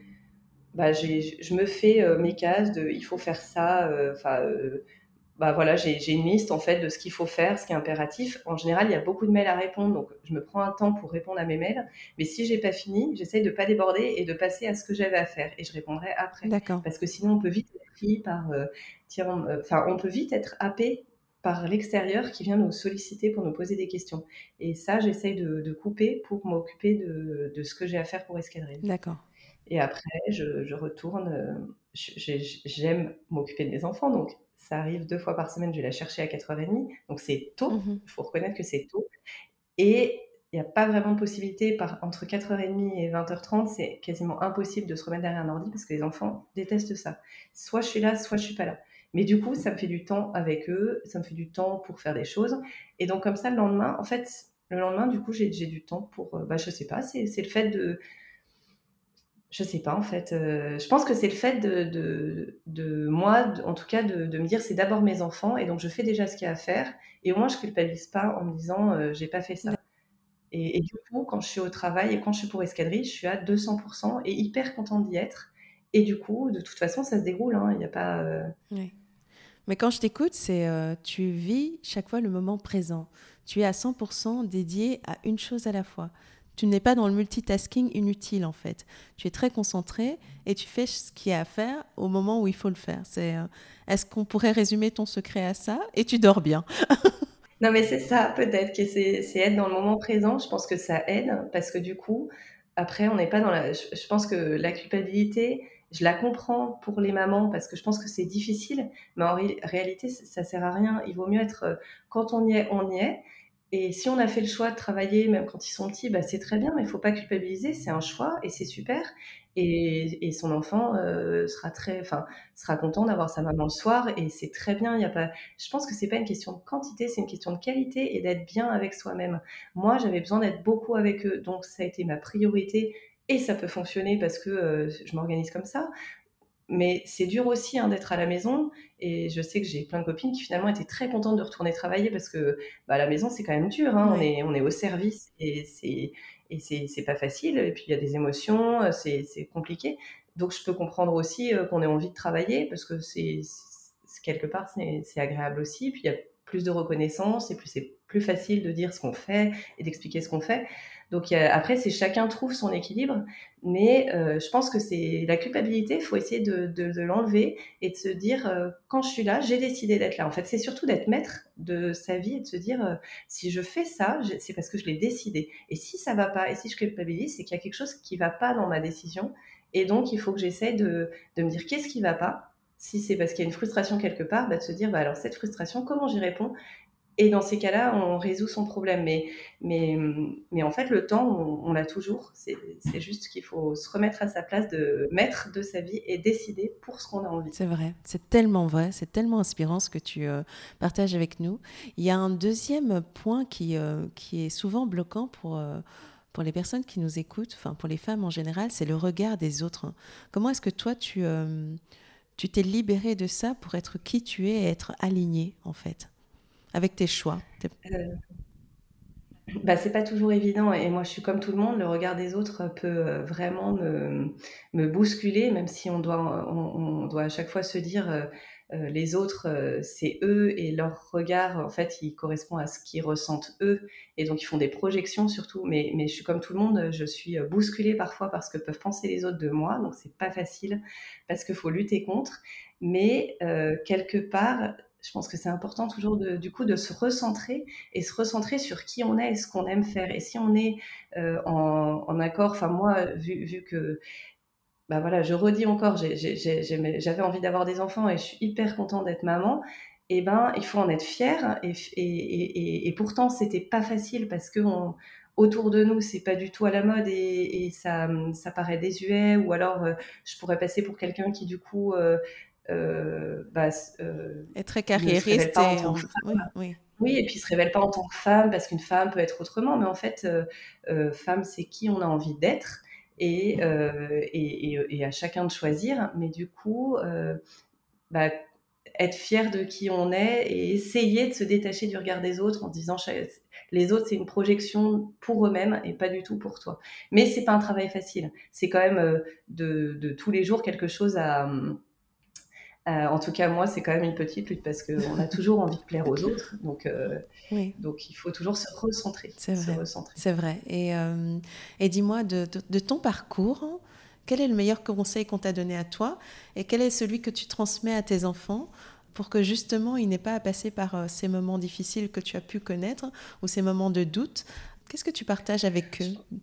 S2: bah, je me fais mes cases de il faut faire ça. Enfin, bah voilà, j'ai une liste en fait de ce qu'il faut faire, ce qui est impératif. En général, il y a beaucoup de mails à répondre, donc je me prends un temps pour répondre à mes mails. Mais si j'ai pas fini, j'essaye de pas déborder et de passer à ce que j'avais à faire, et je répondrai après.
S1: D'accord.
S2: Parce que sinon, on peut vite être pris par, euh, euh, enfin, on peut vite être happé par l'extérieur qui vient nous solliciter pour nous poser des questions. Et ça, j'essaye de, couper pour m'occuper de, de, ce que j'ai à faire pour Escadrille.
S1: D'accord.
S2: Et après, je, je retourne. Euh, j'aime m'occuper de mes enfants, donc ça arrive deux fois par semaine, je vais la chercher à 4h30. Donc c'est tôt, mmh il faut reconnaître que c'est tôt. Et il n'y a pas vraiment de possibilité, par, entre 4h30 et 20h30, c'est quasiment impossible de se remettre derrière un ordi parce que les enfants détestent ça. Soit je suis là, soit je suis pas là. Mais du coup, ça me fait du temps avec eux, ça me fait du temps pour faire des choses. Et donc comme ça, le lendemain, en fait, le lendemain, du coup, j'ai du temps pour, euh, bah, je sais pas, c'est le fait de, je sais pas en fait. Euh, je pense que c'est le fait de, de, moi, en tout cas, de, me dire c'est d'abord mes enfants et donc je fais déjà ce qu'il y a à faire et au moins je culpabilise pas en me disant euh, j'ai pas fait ça. Et, du coup, quand je suis au travail et quand je suis pour escadrille, je suis à 200% et hyper contente d'y être. Et du coup, de toute façon, ça se déroule. Hein, il n'y a pas. Euh,
S1: oui. Mais quand je t'écoute, c'est tu vis chaque fois le moment présent. Tu es à 100% dédié à une chose à la fois tu n'es pas dans le multitasking inutile en fait. Tu es très concentré et tu fais ce qu'il y a à faire au moment où il faut le faire. C'est, euh, est-ce qu'on pourrait résumer ton secret à ça? Et tu dors bien.
S2: non mais c'est ça peut-être que c'est, être dans le moment présent. Je pense que ça aide parce que du coup, après on n'est pas dans la... Je, pense que la culpabilité, je la comprends pour les mamans parce que je pense que c'est difficile, mais en réalité ça, ça sert à rien. Il vaut mieux être euh, quand on y est, on y est. Et si on a fait le choix de travailler, même quand ils sont petits, bah, c'est très bien, mais il faut pas culpabiliser, c'est un choix et c'est super. Et, son enfant euh, sera très, enfin, sera content d'avoir sa maman le soir et c'est très bien. Il a pas, je pense que c'est pas une question de quantité, c'est une question de qualité et d'être bien avec soi-même. Moi, j'avais besoin d'être beaucoup avec eux, donc ça a été ma priorité et ça peut fonctionner parce que euh, je m'organise comme ça. Mais c'est dur aussi hein, d'être à la maison. Et je sais que j'ai plein de copines qui finalement étaient très contentes de retourner travailler parce que bah, à la maison, c'est quand même dur. Hein. On, est, on est au service et c'est, et c'est, pas facile. Et puis il y a des émotions, euh, c'est, c'est compliqué. Donc je peux comprendre aussi euh, qu'on ait envie de travailler parce que c'est, quelque part, c'est, c'est agréable aussi. Puis il y a plus de reconnaissance et plus c'est plus facile de dire ce qu'on fait et d'expliquer ce qu'on fait. Donc après, c'est chacun trouve son équilibre, mais euh, je pense que c'est la culpabilité. Il faut essayer de, l'enlever et de se dire euh, quand je suis là, j'ai décidé d'être là. En fait, c'est surtout d'être maître de sa vie et de se dire euh, si je fais ça, c'est parce que je l'ai décidé. Et si ça va pas, et si je culpabilise, c'est qu'il y a quelque chose qui va pas dans ma décision. Et donc, il faut que j'essaie de, de me dire qu'est-ce qui va pas. Si c'est parce qu'il y a une frustration quelque part, bah, de se dire bah, alors cette frustration, comment j'y réponds? Et dans ces cas-là, on résout son problème. Mais, mais, mais en fait, le temps, on, l'a toujours. C'est juste qu'il faut se remettre à sa place de maître de sa vie et décider pour ce qu'on a envie.
S1: C'est vrai, c'est tellement vrai, c'est tellement inspirant ce que tu euh, partages avec nous. Il y a un deuxième point qui, euh, qui est souvent bloquant pour... Euh, pour les personnes qui nous écoutent, enfin pour les femmes en général, c'est le regard des autres. Comment est-ce que toi, tu tu t'es libéré de ça pour être qui tu es et être aligné en fait avec tes choix. Euh,
S2: bah, c'est pas toujours évident et moi je suis comme tout le monde, le regard des autres peut euh, vraiment me, me bousculer, même si on doit, on, doit à chaque fois se dire euh, les autres c'est eux et leur regard en fait il correspond à ce qu'ils ressentent eux. Et donc ils font des projections surtout, mais, je suis comme tout le monde, je suis bousculée parfois parce que peuvent penser les autres de moi, donc c'est pas facile parce qu'il faut lutter contre, mais quelque part je pense que c'est important toujours de, du coup de se recentrer et se recentrer sur qui on est et ce qu'on aime faire. Et si on est euh, en, accord, enfin moi, vu, vu, que, bah voilà, je redis encore, j'avais envie d'avoir des enfants et je suis hyper contente d'être maman. Et eh ben, il faut en être fier. Et, et, et, pourtant, c'était pas facile parce que autour de nous, c'est pas du tout à la mode et, ça, ça paraît désuet. Ou alors, euh, je pourrais passer pour quelqu'un qui, du coup, euh,
S1: euh, bah, est très carriériste. Et
S2: oui, oui. oui, et puis se révèle pas en tant que femme, parce qu'une femme peut être autrement, mais en fait, femme, c'est qui on a envie d'être, et, et, et, à chacun de choisir. Mais du coup, bah, être fier de qui on est et essayer de se détacher du regard des autres en disant les autres c'est une projection pour eux-mêmes et pas du tout pour toi. Mais c'est pas un travail facile. C'est quand même euh, de, de, tous les jours quelque chose à en tout cas, moi, c'est quand même une petite lutte parce qu'on a toujours envie de plaire aux autres. Donc, donc il faut toujours se recentrer.
S1: C'est vrai. C'est vrai. Et, et dis-moi, de, de, ton parcours, quel est le meilleur conseil qu'on t'a donné à toi et quel est celui que tu transmets à tes enfants pour que justement ils n'aient pas à passer par euh, ces moments difficiles que tu as pu connaître ou ces moments de doute? Qu'est-ce que tu partages avec eux?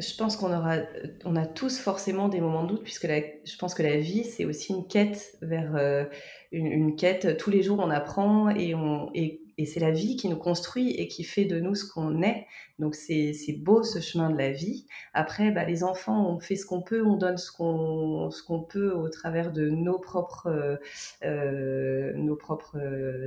S2: Je pense qu'on aura, on a tous forcément des moments de doute, puisque je pense que la vie, c'est aussi une quête vers euh, une, une, quête. Tous les jours, on apprend et, on, et et c'est la vie qui nous construit et qui fait de nous ce qu'on est. Donc c'est beau ce chemin de la vie. Après, bah, les enfants, on fait ce qu'on peut, on donne ce qu'on qu'on peut au travers de nos propres euh, euh nos propres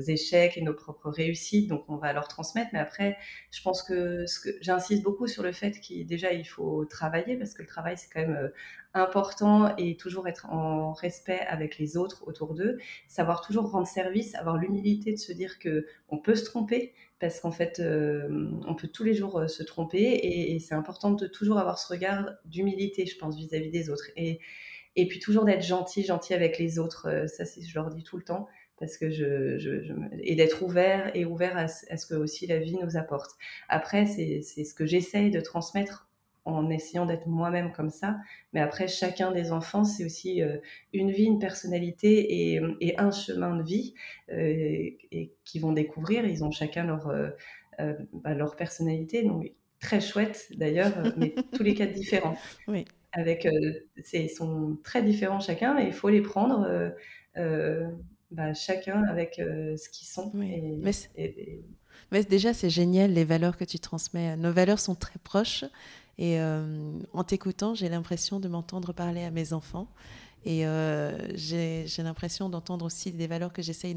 S2: échecs et nos propres réussites. Donc on va leur transmettre. Mais après, je pense que, que j'insiste beaucoup sur le fait qu'il déjà il faut travailler parce que le travail c'est quand même euh, important et toujours être en respect avec les autres autour d'eux, savoir toujours rendre service, avoir l'humilité de se dire que on peut se tromper parce qu'en fait euh, on peut tous les jours euh, se tromper et, c'est important de toujours avoir ce regard d'humilité, je pense, vis-à-vis des autres et et puis toujours d'être gentil, gentil avec les autres. Euh, ça, c'est je leur dis tout le temps parce que je, je, et d'être ouvert et ouvert à, à, ce que aussi la vie nous apporte. Après, c'est ce que j'essaye de transmettre en essayant d'être moi-même comme ça. Mais après, chacun des enfants, c'est aussi euh, une vie, une personnalité et, et un chemin de vie euh, et, qui vont découvrir. Ils ont chacun leur, euh, bah, leur personnalité. Donc, très chouette d'ailleurs, mais tous les quatre différents. Oui. Avec, ils sont très différents chacun et il faut les prendre bah, chacun avec ce qu'ils sont.
S1: Oui. mais, mais déjà, c'est génial les valeurs que tu transmets. Nos valeurs sont très proches et euh, en t'écoutant, j'ai l'impression de m'entendre parler à mes enfants. Et euh, j'ai l'impression d'entendre aussi des valeurs que j'essaye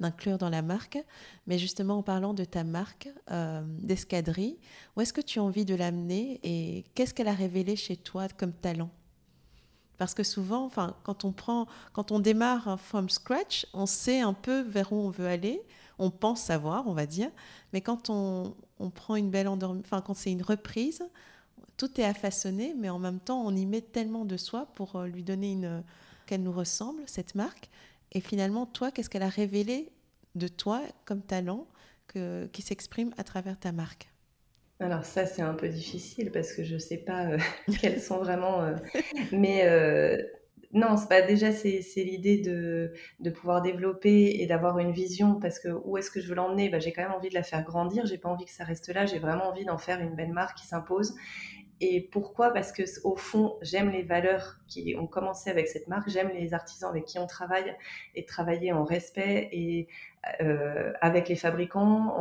S1: d'inclure dans la marque. Mais justement, en parlant de ta marque euh, d'escadrille, où est-ce que tu as envie de l'amener et qu'est-ce qu'elle a révélé chez toi comme talent? Parce que souvent, enfin, quand on prend, quand on démarre from scratch, on sait un peu vers où on veut aller. On pense savoir, on va dire. Mais quand on, on prend une belle enfin, quand c'est une reprise, tout est à façonner, mais en même temps, on y met tellement de soi pour euh, lui donner une qu'elle nous ressemble, cette marque. Et finalement, toi, qu'est-ce qu'elle a révélé de toi comme talent que, qui s'exprime à travers ta marque?
S2: Alors ça c'est un peu difficile parce que je ne sais pas euh, quelles sont vraiment, euh, mais non, c'est pas déjà c'est l'idée de, de pouvoir développer et d'avoir une vision parce que où est-ce que je veux l'emmener? Bah, j'ai quand même envie de la faire grandir, j'ai pas envie que ça reste là, j'ai vraiment envie d'en faire une belle marque qui s'impose et pourquoi? Parce que au fond, j'aime les valeurs qui ont commencé avec cette marque. J'aime les artisans avec qui on travaille et travailler en respect et euh, avec les fabricants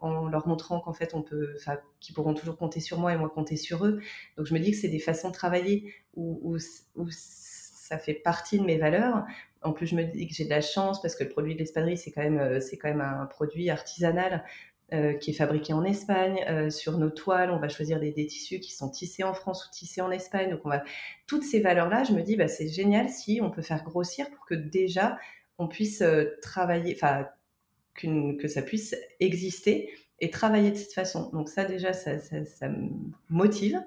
S2: en, leur montrant qu'en fait on peut, qu'ils pourront toujours compter sur moi et moi compter sur eux. Donc je me dis que c'est des façons de travailler où, où, où, ça fait partie de mes valeurs. En plus, je me dis que j'ai de la chance parce que le produit de l'espadrille, c'est quand même, euh, c'est quand même un produit artisanal euh, qui est fabriqué en Espagne. Euh, sur nos toiles, on va choisir des, tissus qui sont tissés en France ou tissés en Espagne. Donc, on va toutes ces valeurs-là. Je me dis, bah, c'est génial si on peut faire grossir pour que déjà on puisse euh, travailler, enfin que ça puisse exister et travailler de cette façon. Donc ça déjà, ça, ça, ça me motive.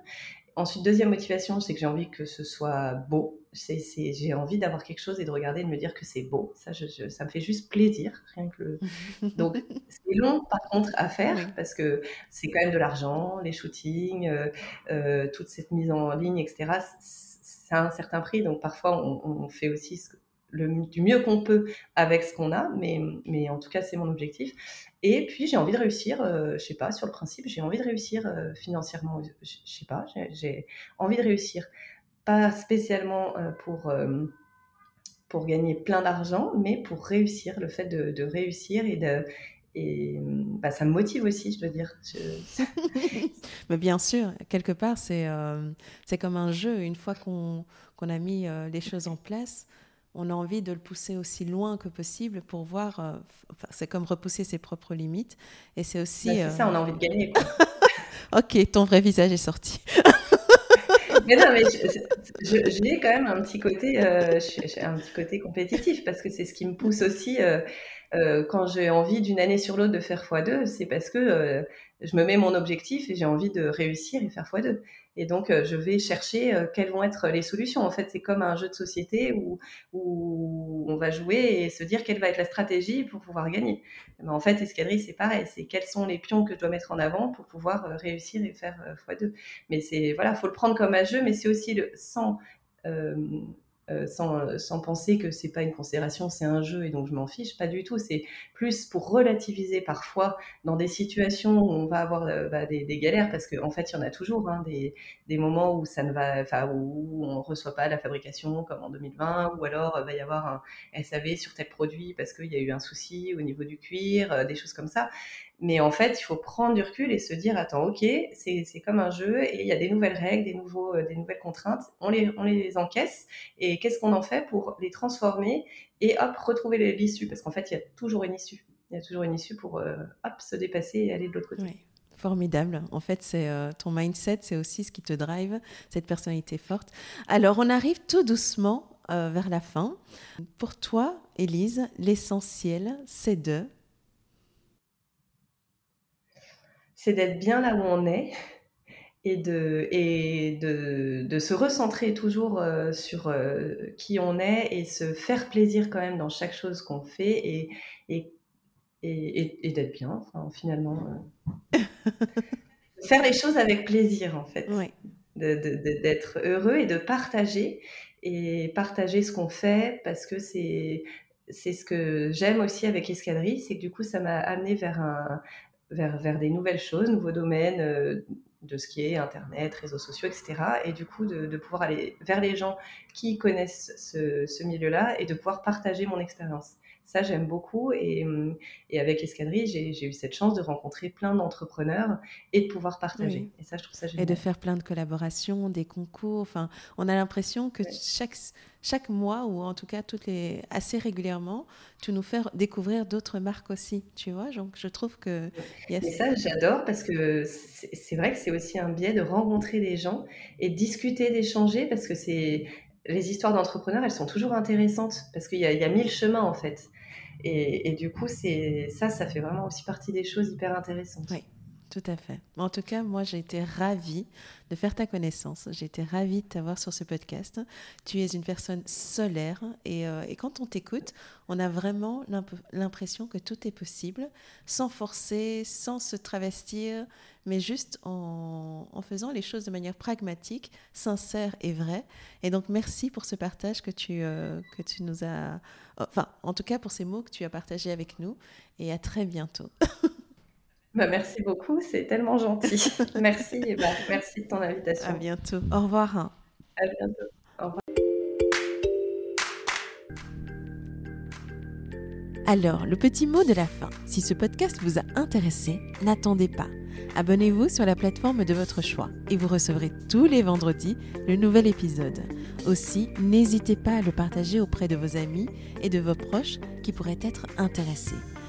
S2: Ensuite, deuxième motivation, c'est que j'ai envie que ce soit beau. J'ai envie d'avoir quelque chose et de regarder et de me dire que c'est beau. Ça, ça me fait juste plaisir, rien que Donc, c'est long par contre à faire parce que c'est quand même de l'argent, les shootings, euh, euh, toute cette mise en ligne, etc. Ça a un certain prix, donc parfois on, on fait aussi ce, le, du mieux qu'on peut avec ce qu'on a, mais, mais en tout cas, c'est mon objectif. Et puis, j'ai envie de réussir, euh, je sais pas, sur le principe, j'ai envie de réussir euh, financièrement, je sais pas, j'ai envie de réussir. Pas spécialement euh, pour, euh, pour gagner plein d'argent, mais pour réussir, le fait de, de réussir et de. Et bah, ça me motive aussi, je dois dire.
S1: mais bien sûr, quelque part, c'est c'est comme un jeu. Une fois qu'on a mis les choses en place, on a envie de le pousser aussi loin que possible pour voir. Euh, c'est comme repousser ses propres limites. Et c'est aussi.
S2: Bah, c'est ça, on a envie de gagner.
S1: ok, ton vrai visage est sorti.
S2: mais non, mais j'ai quand même un petit côté, euh, un petit côté compétitif parce que c'est ce qui me pousse aussi euh, euh, quand j'ai envie d'une année sur l'autre de faire x2, c'est parce que je me mets mon objectif et j'ai envie de réussir et faire x2. Et donc, je vais chercher quelles vont être les solutions. En fait, c'est comme un jeu de société où, où on va jouer et se dire quelle va être la stratégie pour pouvoir gagner. Mais en fait, escadrille, c'est pareil. C'est quels sont les pions que je dois mettre en avant pour pouvoir réussir et faire x2. Mais c'est voilà, faut le prendre comme un jeu, mais c'est aussi le sans euh, sans, sans, penser que c'est pas une considération, c'est un jeu et donc je m'en fiche, pas du tout. C'est plus pour relativiser parfois dans des situations où on va avoir euh, bah, des, galères parce qu'en en fait il y en a toujours hein, des, moments où ça ne va, enfin où on reçoit pas la fabrication comme en 2020 ou alors il va y avoir un SAV sur tel produit parce qu'il y a eu un souci au niveau du cuir, euh, des choses comme ça. Mais en fait, il faut prendre du recul et se dire, attends, ok, c'est comme un jeu et il y a des nouvelles règles, des, nouveaux, euh, des nouvelles contraintes, on les, on les encaisse et qu'est-ce qu'on en fait pour les transformer et hop, retrouver l'issue? Parce qu'en fait, il y a toujours une issue. Il y a toujours une issue pour euh, hop, se dépasser et aller de l'autre côté.
S1: Formidable. En fait, c'est euh, ton mindset, c'est aussi ce qui te drive, cette personnalité forte. Alors, on arrive tout doucement vers la fin. Pour toi, Élise, l'essentiel, c'est de
S2: c'est d'être bien là où on est et de, et de, de se recentrer toujours euh, sur euh, qui on est et se faire plaisir quand même dans chaque chose qu'on fait et, et, et, d'être bien, enfin, finalement. Euh. faire les choses avec plaisir, en fait. D'être heureux et de partager et partager ce qu'on fait parce que c'est c'est ce que j'aime aussi avec Escadrille, c'est que du coup ça m'a amené vers un, vers, vers des nouvelles choses, nouveaux domaines euh, de ce qui est Internet, réseaux sociaux, etc. Et du coup, de, de pouvoir aller vers les gens qui connaissent ce, ce milieu-là et de pouvoir partager mon expérience. Ça, j'aime beaucoup. Et, et, avec Escadrille, j'ai eu cette chance de rencontrer plein d'entrepreneurs et de pouvoir partager. Et ça, je trouve ça génial.
S1: Et de faire plein de collaborations, des concours. Enfin, on a l'impression que chaque, chaque mois, ou en tout cas toutes les, assez régulièrement, tu nous fais découvrir d'autres marques aussi. Tu vois Donc, je trouve que.
S2: Et ça, j'adore parce que c'est vrai que c'est aussi un biais de rencontrer des gens et de discuter, d'échanger parce que c'est les histoires d'entrepreneurs, elles sont toujours intéressantes parce qu'il y, y, a mille chemins en fait. Et, du coup, c'est ça, ça fait vraiment aussi partie des choses hyper intéressantes.
S1: Oui, tout à fait. En tout cas, moi, j'ai été ravie de faire ta connaissance. J'ai été ravie de t'avoir sur ce podcast. Tu es une personne solaire et, euh, quand on t'écoute, on a vraiment l'impression que tout est possible, sans forcer, sans se travestir, mais juste en, en, faisant les choses de manière pragmatique, sincère et vraie. Et donc, merci pour ce partage que tu, euh, que tu nous as enfin, en tout cas pour ces mots que tu as partagés avec nous. Et à très bientôt.
S2: Bah, merci beaucoup, c'est tellement gentil. merci, et bah, merci de ton invitation.
S1: À bientôt. Au revoir.
S2: À bientôt. Au revoir.
S1: Alors, le petit mot de la fin. Si ce podcast vous a intéressé, n'attendez pas. Abonnez-vous sur la plateforme de votre choix et vous recevrez tous les vendredis le nouvel épisode. Aussi, n'hésitez pas à le partager auprès de vos amis et de vos proches qui pourraient être intéressés.